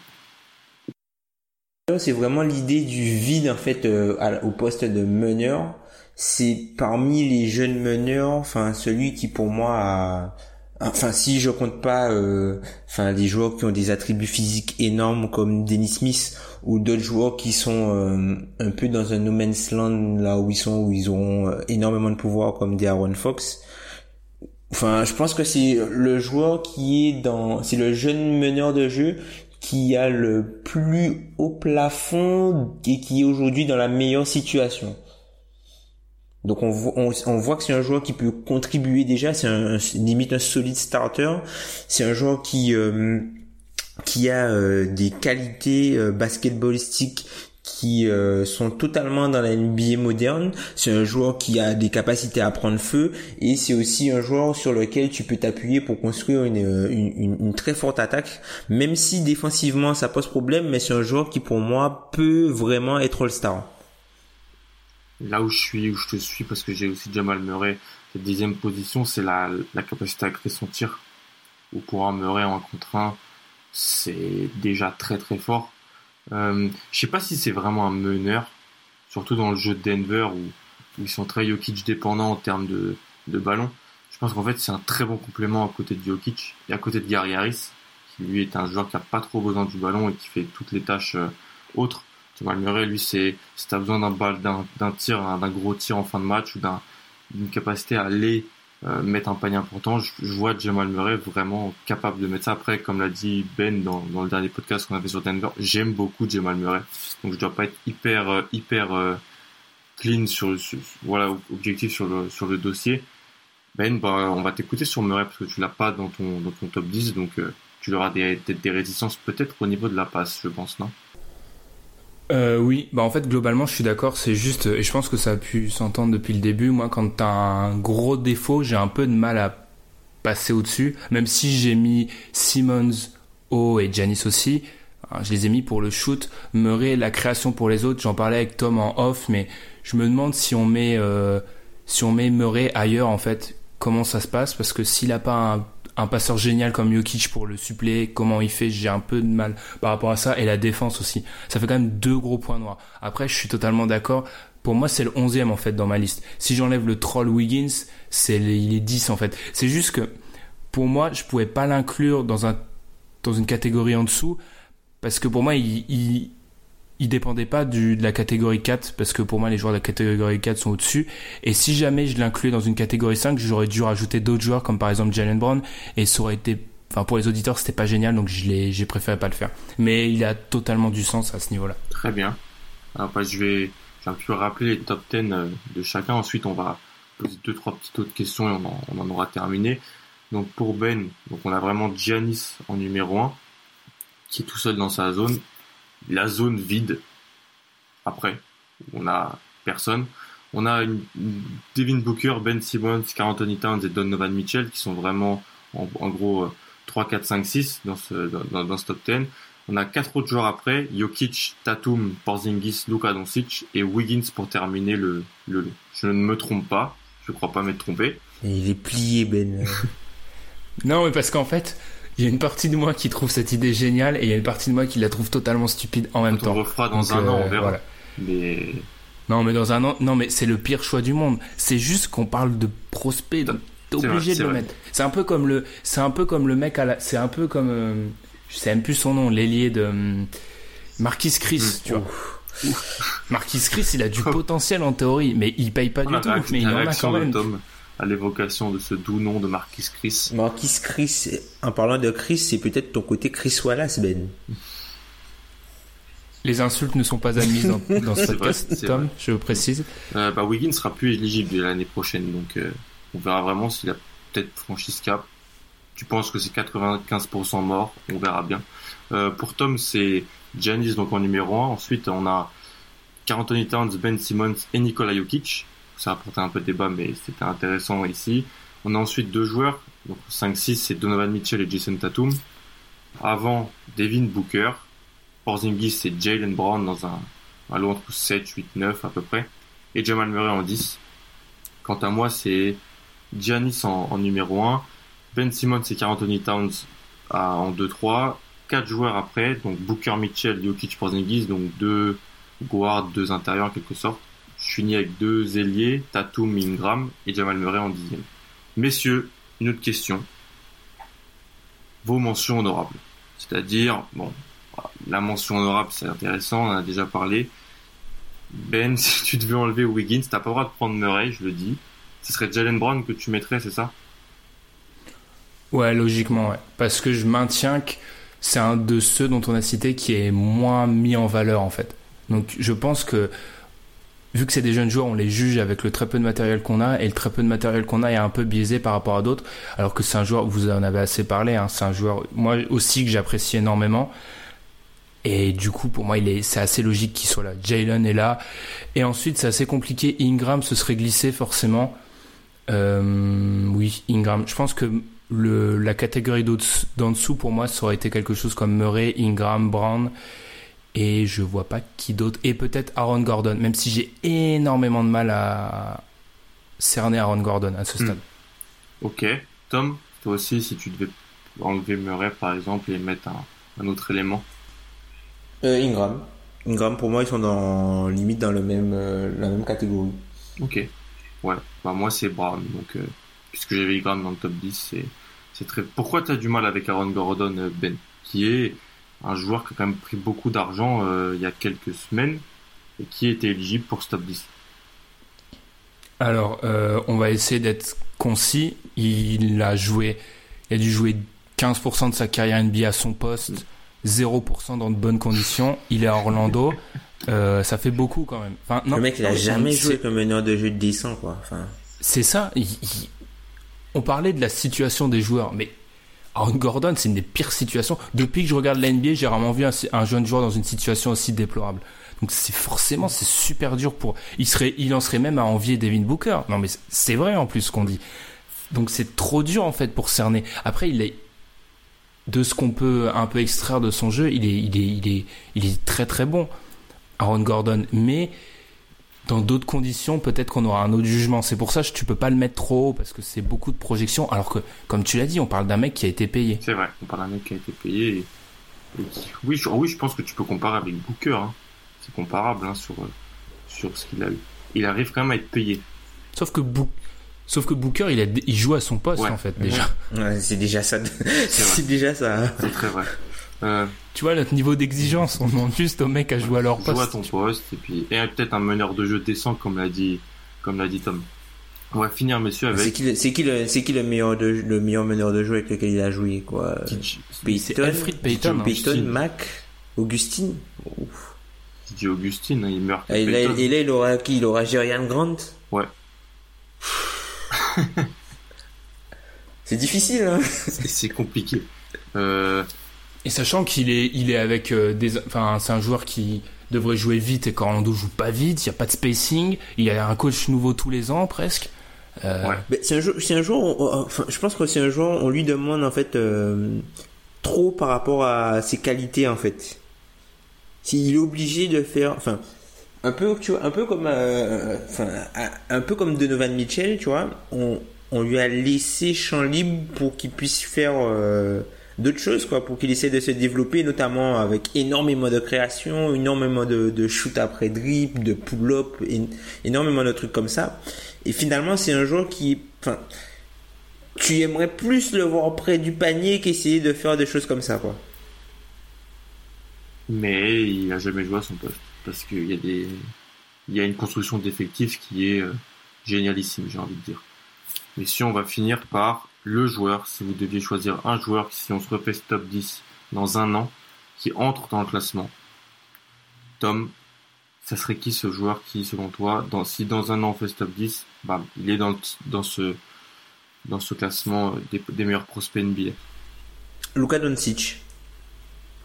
C'est vraiment l'idée du vide, en fait, euh, au poste de meneur. C'est parmi les jeunes meneurs, enfin, celui qui, pour moi, a Enfin, si je compte pas, euh, enfin, des joueurs qui ont des attributs physiques énormes comme Dennis Smith ou d'autres joueurs qui sont euh, un peu dans un no man's land là où ils sont, où ils ont euh, énormément de pouvoir comme des Aaron Fox. Enfin, je pense que c'est le joueur qui est dans, c'est le jeune meneur de jeu qui a le plus haut plafond et qui est aujourd'hui dans la meilleure situation. Donc on, on, voit que c'est un joueur qui peut contribuer déjà, c'est un, limite un solide starter. C'est un joueur qui euh, a euh, des qualités euh, basketballistiques qui sont totalement dans la NBA moderne. C'est un joueur qui a des capacités à prendre feu et c'est aussi un joueur sur lequel tu peux t'appuyer pour construire une, très forte attaque. Même si défensivement ça pose problème, mais c'est un joueur qui pour moi peut vraiment être All-Star là où je suis, où je te suis, parce que j'ai aussi Jamal Murray, cette dixième position, c'est la, la capacité à créer son tir. Ou pour un en contre 1, c'est déjà très très fort. Euh, je sais pas si c'est vraiment un meneur, surtout dans le jeu de Denver où, ils sont très Jokic dépendants en termes de, de ballon. Je pense qu'en fait c'est un très bon complément à côté de Jokic et à côté de Gary Harris, qui lui est un joueur qui a pas trop besoin du ballon et qui fait toutes les tâches euh, autres. Jamal Murray, lui, c'est si t'as besoin d'un balle, d'un tir, d'un gros tir en fin de match ou d'une capacité à aller euh, mettre un panier important, je, vois Jamal Murray vraiment capable de mettre ça. Après, comme l'a dit Ben dans, le dernier podcast qu'on a fait sur Denver, j'aime beaucoup Jamal Murray, donc je dois pas être hyper euh, hyper euh, clean sur, voilà objectif sur le sur le dossier. Ben, bah, on va t'écouter sur Murray parce que tu l'as pas dans ton dans ton top 10, donc tu auras des, des résistances peut-être au niveau de la passe, je pense, non? Euh, oui, bah en fait globalement je suis d'accord, c'est juste et je pense que ça a pu s'entendre depuis le début. Moi, quand t'as un gros défaut, j'ai un peu de mal à passer au-dessus. Même si j'ai mis Simmons, O et Janis aussi, hein, je les ai mis pour le shoot. Murray, la création pour les autres, j'en parlais avec Tom en off, mais je me demande si on met euh, si on met Murray ailleurs en fait, comment ça se passe? Parce que s'il a pas un un passeur génial comme Jokic pour le suppléer, comment il fait, j'ai un peu de mal par rapport à ça, et la défense aussi. Ça fait quand même deux gros points noirs. Après, je suis totalement d'accord. Pour moi, c'est le onzième en fait dans ma liste. Si j'enlève le troll Wiggins, c'est il est 10 en fait. C'est juste que pour moi, je pouvais pas l'inclure dans dans une catégorie en dessous parce que pour moi, il, il, il dépendait pas du, de la catégorie 4 parce que pour moi les joueurs de la catégorie 4 sont au-dessus et si jamais je l'incluais dans une catégorie 5 j'aurais dû rajouter d'autres joueurs comme par exemple Jalen Brown et ça aurait été enfin pour les auditeurs c'était pas génial donc je l'ai j'ai préféré pas le faire mais il a totalement du sens à ce niveau-là. Très bien. Alors je vais je vais un peu rappeler les top 10 euh, de chacun ensuite on va poser deux trois petites autres questions et on en, on en aura terminé. Donc pour Ben, donc on a vraiment Giannis en numéro 1 qui est tout seul dans sa zone la zone vide après. On a personne. On a une, Devin Booker, Ben Simmons, Carl Anthony Towns et Donovan Mitchell qui sont vraiment en, gros 3, 4, 5, 6 dans ce, dans, ce top 10. On a quatre autres joueurs après, Jokic, Tatum, Porzingis, Luka Doncic et Wiggins pour terminer le, le lot. Je ne me trompe pas, je crois pas m'être trompé. il est plié Ben. non mais parce qu'en fait, il y a une partie de moi qui trouve cette idée géniale et il y a une partie de moi qui la trouve totalement stupide en même temps. On refera dans un an, on euh, verra. Mais... Non, mais dans un an, non, mais c'est le pire choix du monde. C'est juste qu'on parle de prospect, donc t'es obligé de le mettre. C'est un peu comme le, c'est un peu comme le mec à la, c'est un peu comme, euh, je sais même plus son nom, l'ailier de euh, Marquis Chris, mm. tu vois. Marquis Chris, il a du potentiel en théorie, mais il paye pas du tout, mais il en a quand même à l'évocation de ce doux nom de Marquis Chris. Marquis Chris, en parlant de Chris, c'est peut-être ton côté Chris Wallace, Ben. Les insultes ne sont pas admises dans, ce podcast, Tom, je vous précise. Euh, bah, Wiggins sera plus éligible l'année prochaine, donc euh, on verra vraiment s'il a peut-être franchi ce cap. Tu penses que c'est 95% mort, on verra bien. Euh, pour Tom, c'est Janis donc en numéro 1. Ensuite, on a Carl Anthony Towns, Ben Simmons et Nikola Jokic ça a apporté un peu de débat, mais c'était intéressant ici. On a ensuite deux joueurs, donc 5-6, c'est Donovan Mitchell et Jason Tatum. Avant, Devin Booker. Porzingis, c'est Jalen Brown dans un, un entre 7, 8, 9 à peu près. Et Jamal Murray en 10. Quant à moi, c'est Giannis en, numéro 1. Ben Simmons et Carl Anthony Towns en 2-3. Quatre joueurs après, donc Booker, Mitchell, Jokic, Porzingis, donc deux guards, deux intérieurs en quelque sorte. Je finis avec deux ailiers, Tatum, Ingram et Jamal Murray en dixième. Messieurs, une autre question. Vos mentions honorables. C'est-à-dire, bon, la mention honorable, c'est intéressant, on en a déjà parlé. Ben, si tu devais enlever Wiggins, t'as pas le droit de prendre Murray, je le dis. Ce serait Jalen Brown que tu mettrais, c'est ça? Ouais, logiquement, ouais. Parce que je maintiens que c'est un de ceux dont on a cité qui est moins mis en valeur, en fait. Donc, je pense que, vu que c'est des jeunes joueurs, on les juge avec le très peu de matériel qu'on a, et le très peu de matériel qu'on a est un peu biaisé par rapport à d'autres, alors que c'est un joueur, vous en avez assez parlé, hein, c'est un joueur, moi aussi, que j'apprécie énormément. Et du coup, pour moi, il est, c'est assez logique qu'il soit là. Jalen est là. Et ensuite, c'est assez compliqué. Ingram se serait glissé forcément. Euh, oui, Ingram. Je pense que la catégorie d'en dessous, pour moi, ça aurait été quelque chose comme Murray, Ingram, Brown. Et je vois pas qui d'autre. Et peut-être Aaron Gordon, même si j'ai énormément de mal à cerner Aaron Gordon à ce hmm. stade. Ok. Tom, toi aussi, si tu devais enlever Murray, par exemple, et mettre un, un autre élément euh, Ingram. Ingram, pour moi, ils sont dans, limite dans le même, euh, la même catégorie. Ok. Ouais. Bah, moi, c'est Brown. Donc, euh, puisque j'avais Ingram dans le top 10, c'est, c'est très. Pourquoi tu as du mal avec Aaron Gordon, Ben? Qui est un joueur qui a quand même pris beaucoup d'argent il y a quelques semaines et qui était éligible pour ce top 10 Alors, on va essayer d'être concis. Il a joué. Il a dû jouer 15% de sa carrière NBA à son poste. 0% dans de bonnes conditions. Il est à Orlando. Euh, ça fait beaucoup quand même. Enfin, non, le mec, il a jamais joué comme meneur de jeu décent, quoi. Enfin... C'est ça. On parlait de la situation des joueurs, mais Aaron Gordon, c'est une des pires situations. Depuis que je regarde la NBA, j'ai rarement vu un, jeune joueur dans une situation aussi déplorable. Donc c'est forcément c'est super dur pour. Il serait, il en serait même à envier Devin Booker. Non mais c'est vrai en plus ce qu'on dit. Donc c'est trop dur en fait pour cerner. Après il est, de ce qu'on peut un peu extraire de son jeu, il est, il est, il est, il est très très bon, Aaron Gordon. Mais dans d'autres conditions, peut-être qu'on aura un autre jugement. C'est pour ça que tu peux pas le mettre trop haut parce que c'est beaucoup de projections. Alors que, comme tu l'as dit, on parle d'un mec qui a été payé. C'est vrai, on parle d'un mec qui a été payé. oui, je, oui, je pense que tu peux comparer avec Booker. Hein. C'est comparable hein, sur, sur ce qu'il a eu. Il arrive quand même à être payé. Sauf que Booker Sauf que Booker, il, il joue à son poste en fait déjà. Ouais, c'est déjà ça. c'est déjà ça. C'est très vrai. Euh, tu vois notre niveau d'exigence, on demande juste aux mecs à jouer à leur poste. Joue à ton poste et puis et peut-être un meneur de jeu décent comme l'a dit comme l'a dit Tom. On va finir monsieur avec. C'est qui c'est qui le c'est qui le meilleur de, le meilleur meneur de jeu avec lequel il a joué quoi? Payton, Alfred Payton, hein. Payton, Mac, Augustine? Ouf. Didier Augustine, hein, il meurt. Et là, et là, il aura qui? Il aura Jerian Grant? Ouais. c'est difficile. Hein c'est compliqué. Euh, et sachant qu'il est, il est avec euh, des, enfin, c'est un joueur qui devrait jouer vite et qu'Orlando joue pas vite. Il y a pas de spacing. Il y a un coach nouveau tous les ans presque. Euh... C'est un, c'est un joueur. enfin, je pense que c'est un joueur. On lui demande en fait euh, trop par rapport à ses qualités en fait. S'il est obligé de faire, enfin, un peu tu vois un peu comme euh, enfin un peu comme Donovan Mitchell tu vois on, on lui a laissé champ libre pour qu'il puisse faire euh, d'autres choses quoi pour qu'il essaie de se développer notamment avec énormément de création énormément de, de shoot après drip de pull up énormément de trucs comme ça et finalement c'est un joueur qui enfin tu aimerais plus le voir près du panier qu'essayer de faire des choses comme ça quoi mais il a jamais joué à son poste parce qu'il y a des, il y a une construction d'effectifs qui est euh, génialissime, j'ai envie de dire. Mais si on va finir par le joueur, si vous deviez choisir un joueur, si on se refait ce top 10 dans un an, qui entre dans le classement, Tom, ça serait qui ce joueur qui, selon toi, dans, si dans un an on fait ce top 10, bam, il est dans, dans ce, dans ce classement des, des meilleurs prospects NBA Luka Doncic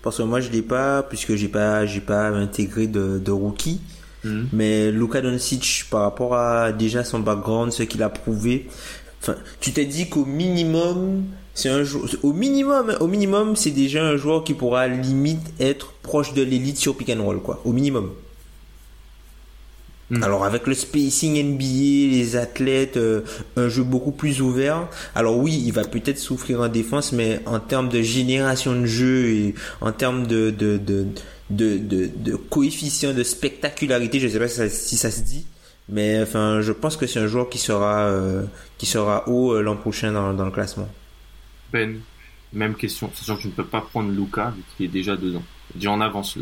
parce que moi je l'ai pas puisque j'ai pas j'ai pas intégré de, de rookie. Hmm. Mais Luka Doncic par rapport à déjà son background, ce qu'il a prouvé, enfin, tu t'es dit qu'au minimum, c'est un joueur, au minimum, au minimum, c'est déjà un joueur qui pourra limite être proche de l'élite sur pick and roll, quoi. Au minimum. Mm. Alors avec le spacing NBA, les athlètes, euh, un jeu beaucoup plus ouvert. Alors oui, il va peut-être souffrir en défense, mais en termes de génération de jeu et en termes de de de de, de, coefficient de spectacularité, je sais pas si ça, se dit, mais enfin je pense que c'est un joueur qui sera euh, qui sera haut euh, l'an prochain dans, dans, le classement. Ben, même question, sachant que tu ne peux pas prendre Luca vu qu'il est déjà dedans. Déjà en avance.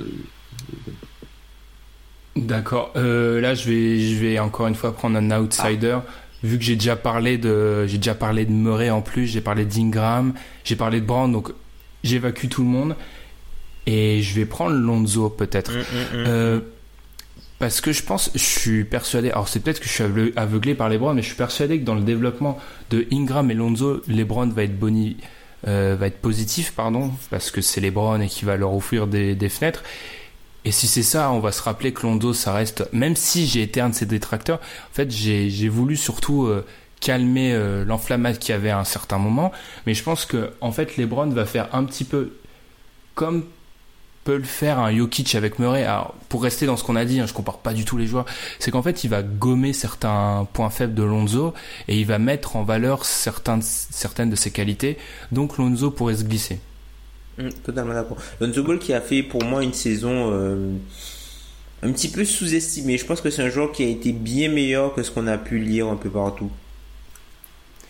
D'accord. Euh, là, je vais, je vais encore une fois prendre un outsider. vu que j'ai déjà parlé de, j'ai déjà parlé de Murray en plus, j'ai parlé d'Ingram, j'ai parlé de Brand, donc j'évacue tout le monde. Et je vais prendre Lonzo peut-être. Mm, mm, mm. Euh, parce que je pense, je suis persuadé, alors c'est peut-être que je suis aveuglé- par LeBron, mais je suis persuadé que dans le développement de Ingram et Lonzo, LeBron va être boni, euh, va être positif, pardon, parce que c'est LeBron et qui va leur offrir des, fenêtres. Et si c'est ça, on va se rappeler que Lonzo, ça reste, même si j'ai été un de ses détracteurs, en fait, j'ai voulu surtout euh, calmer euh, l'enflammade qu'il y avait à un certain moment. Mais je pense que, en fait, LeBron va faire un petit peu comme peut le faire un Jokic avec Murray. Pour rester dans ce qu'on a dit, hein, je compare pas du tout les joueurs, c'est qu'en fait, il va gommer certains points faibles de Lonzo et il va mettre en valeur certaines de ses qualités. Donc, Lonzo pourrait se glisser. Mm, totalement d'accord. Lonzo Ball qui a fait pour moi une saison euh, un petit peu sous-estimée. Je pense que c'est un joueur qui a été bien meilleur que ce qu'on a pu lire un peu partout.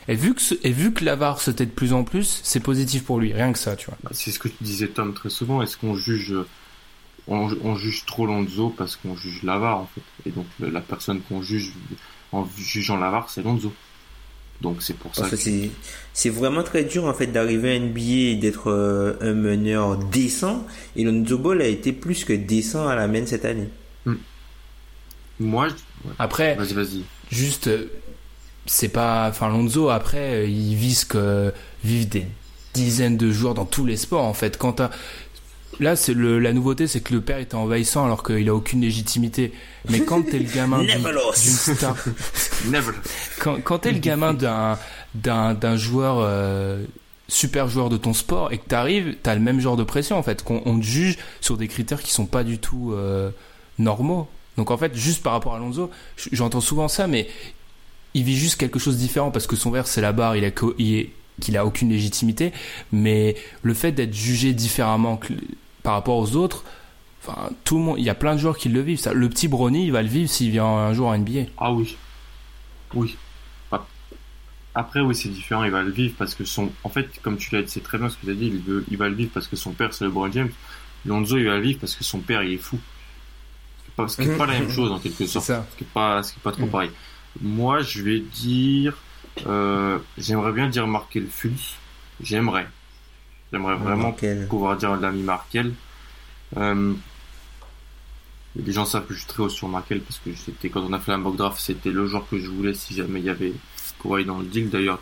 Et vu que, ce- et vu que Lavar se tait de plus en plus, c'est positif pour lui. Rien que ça, tu vois. C'est ce que tu disais Tom très souvent. Est-ce qu'on juge, on, on juge trop Lonzo parce qu'on juge Lavar en fait? Et donc le- la personne qu'on juge en jugeant Lavar, c'est Lonzo. Donc c'est pour ça. Que c'est c'est vraiment très dur en fait d'arriver à NBA et d'être euh, un meneur décent. Et Lonzo Ball a été plus que décent à la main cette année. Moi, je- ouais. Après, vas-y, vas-y. juste, euh, c'est pas. Enfin, Lonzo, après, euh, il que vivent des dizaines de joueurs dans tous les sports, en fait. Quand. Là, c'est le, la nouveauté, c'est que le père était envahissant alors qu'il a aucune légitimité. Mais quand t'es le gamin d'une star, quand, quand t'es le gamin d'un d'un d'un joueur euh, super joueur de ton sport et que t'arrives, t'as le même genre de pression en fait, qu'on on te juge sur des critères qui sont pas du tout euh, normaux. Donc en fait, juste par rapport à Alonso, j'entends souvent ça, mais il vit juste quelque chose de différent parce que son verre c'est la barre, il a qu'il a aucune légitimité, mais le fait d'être jugé différemment que- par rapport aux autres. Enfin, tout le monde, il y a plein de joueurs qui le vivent. Ça. Le petit Brony, il va le vivre s'il vient un jour en NBA. Ah oui. Oui. Ap- Après, oui, c'est différent. Il va le vivre parce que son. En fait, comme tu l'as dit, c'est très bien ce que tu as dit. Il, veut... il va le vivre parce que son père, c'est LeBron James. Lonzo, il va le vivre parce que son père, il est fou. Pas... Ce qui n'est pas la même chose, en quelque sorte. ça. Ce qui n'est pas... pas trop Mm. pareil. Moi, je vais dire. euh, J'aimerais bien dire Markel Fultz. J'aimerais. J'aimerais vraiment pouvoir dire l'ami Markel. Euh, les gens savent que je suis très haut sur Markel parce que c'était quand on a fait la mock draft, c'était le joueur que je voulais si jamais il y avait Kawhi dans le deal. D'ailleurs,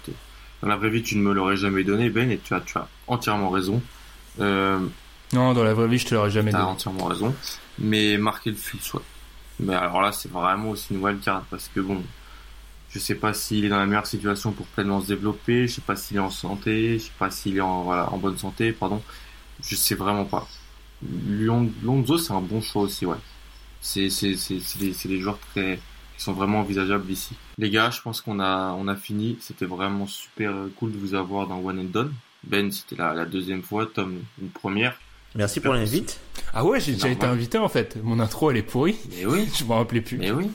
dans la vraie vie, tu ne me l'aurais jamais donné, Ben, et tu as, tu as entièrement raison. Euh, Non, dans la vraie vie, je te l'aurais jamais T'as dit. entièrement raison. Mais marquer le Fultz, ouais. Mais alors là, c'est vraiment aussi une wildcard parce que bon, je sais pas s'il est dans la meilleure situation pour pleinement se développer, je sais pas s'il est en santé, je sais pas s'il est en, voilà, en bonne santé, pardon. Je sais vraiment pas. Lon- Lonzo, c'est un bon choix aussi, ouais. C'est, c'est, c'est, c'est des, c'est des joueurs très, qui sont vraiment envisageables ici. Les gars, je pense qu'on a, on a fini. C'était vraiment super cool de vous avoir dans One and Done. Ben, c'était la, la deuxième fois, Tom, une première. Merci pour l'invite. Ah ouais, j'ai déjà été invité en fait. Mon intro, elle est pourrie. Mais oui. Je m'en rappelais plus. Mais oui.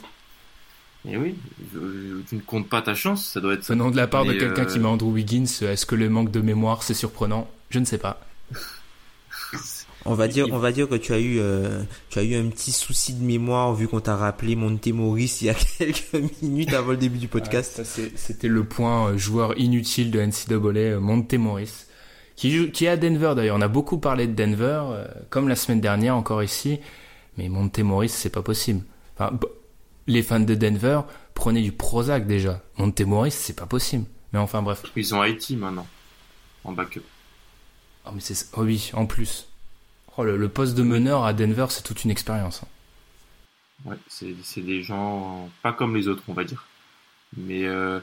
Mais oui. Je- je- tu ne comptes pas ta chance, ça doit être ça. Venant de la part de quelqu'un euh, qui met Andrew Wiggins, euh, est-ce que le manque de mémoire c'est surprenant? Je ne sais pas. On va dire, on va dire que tu as eu, euh, tu as eu un petit souci de mémoire vu qu'on t'a rappelé Monte Maurice il y a quelques minutes avant le début du podcast. Ah, C'était le point euh, joueur inutile de NCAA, euh, Monte Morris, qui, qui est à Denver d'ailleurs. On a beaucoup parlé de Denver, euh, comme la semaine dernière encore ici, mais Monte Morris c'est pas possible. Enfin, les fans de Denver prenaient du Prozac déjà. Monte Morris c'est pas possible. Mais enfin bref. Ils ont Haïti maintenant. En backup. Oh, mais c'est oh oui, en plus. Oh, le, le poste de meneur à Denver, c'est toute une expérience. hein. Ouais, c'est, c'est des gens pas comme les autres, on va dire. Mais euh,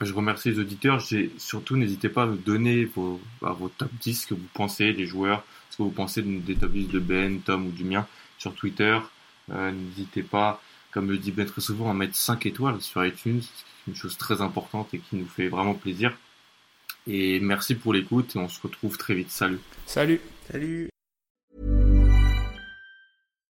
je remercie les auditeurs. J'ai, surtout, n'hésitez pas à nous donner vos, vos top 10, ce que vous pensez des joueurs, ce que vous pensez de- des top 10 de Ben, Tom ou du mien sur Twitter. Euh, n'hésitez pas, comme le dit Ben très souvent, à mettre 5 étoiles sur iTunes, c'est une chose très importante et qui nous fait vraiment plaisir. Et merci pour l'écoute et on se retrouve très vite. Salut. Salut Salut.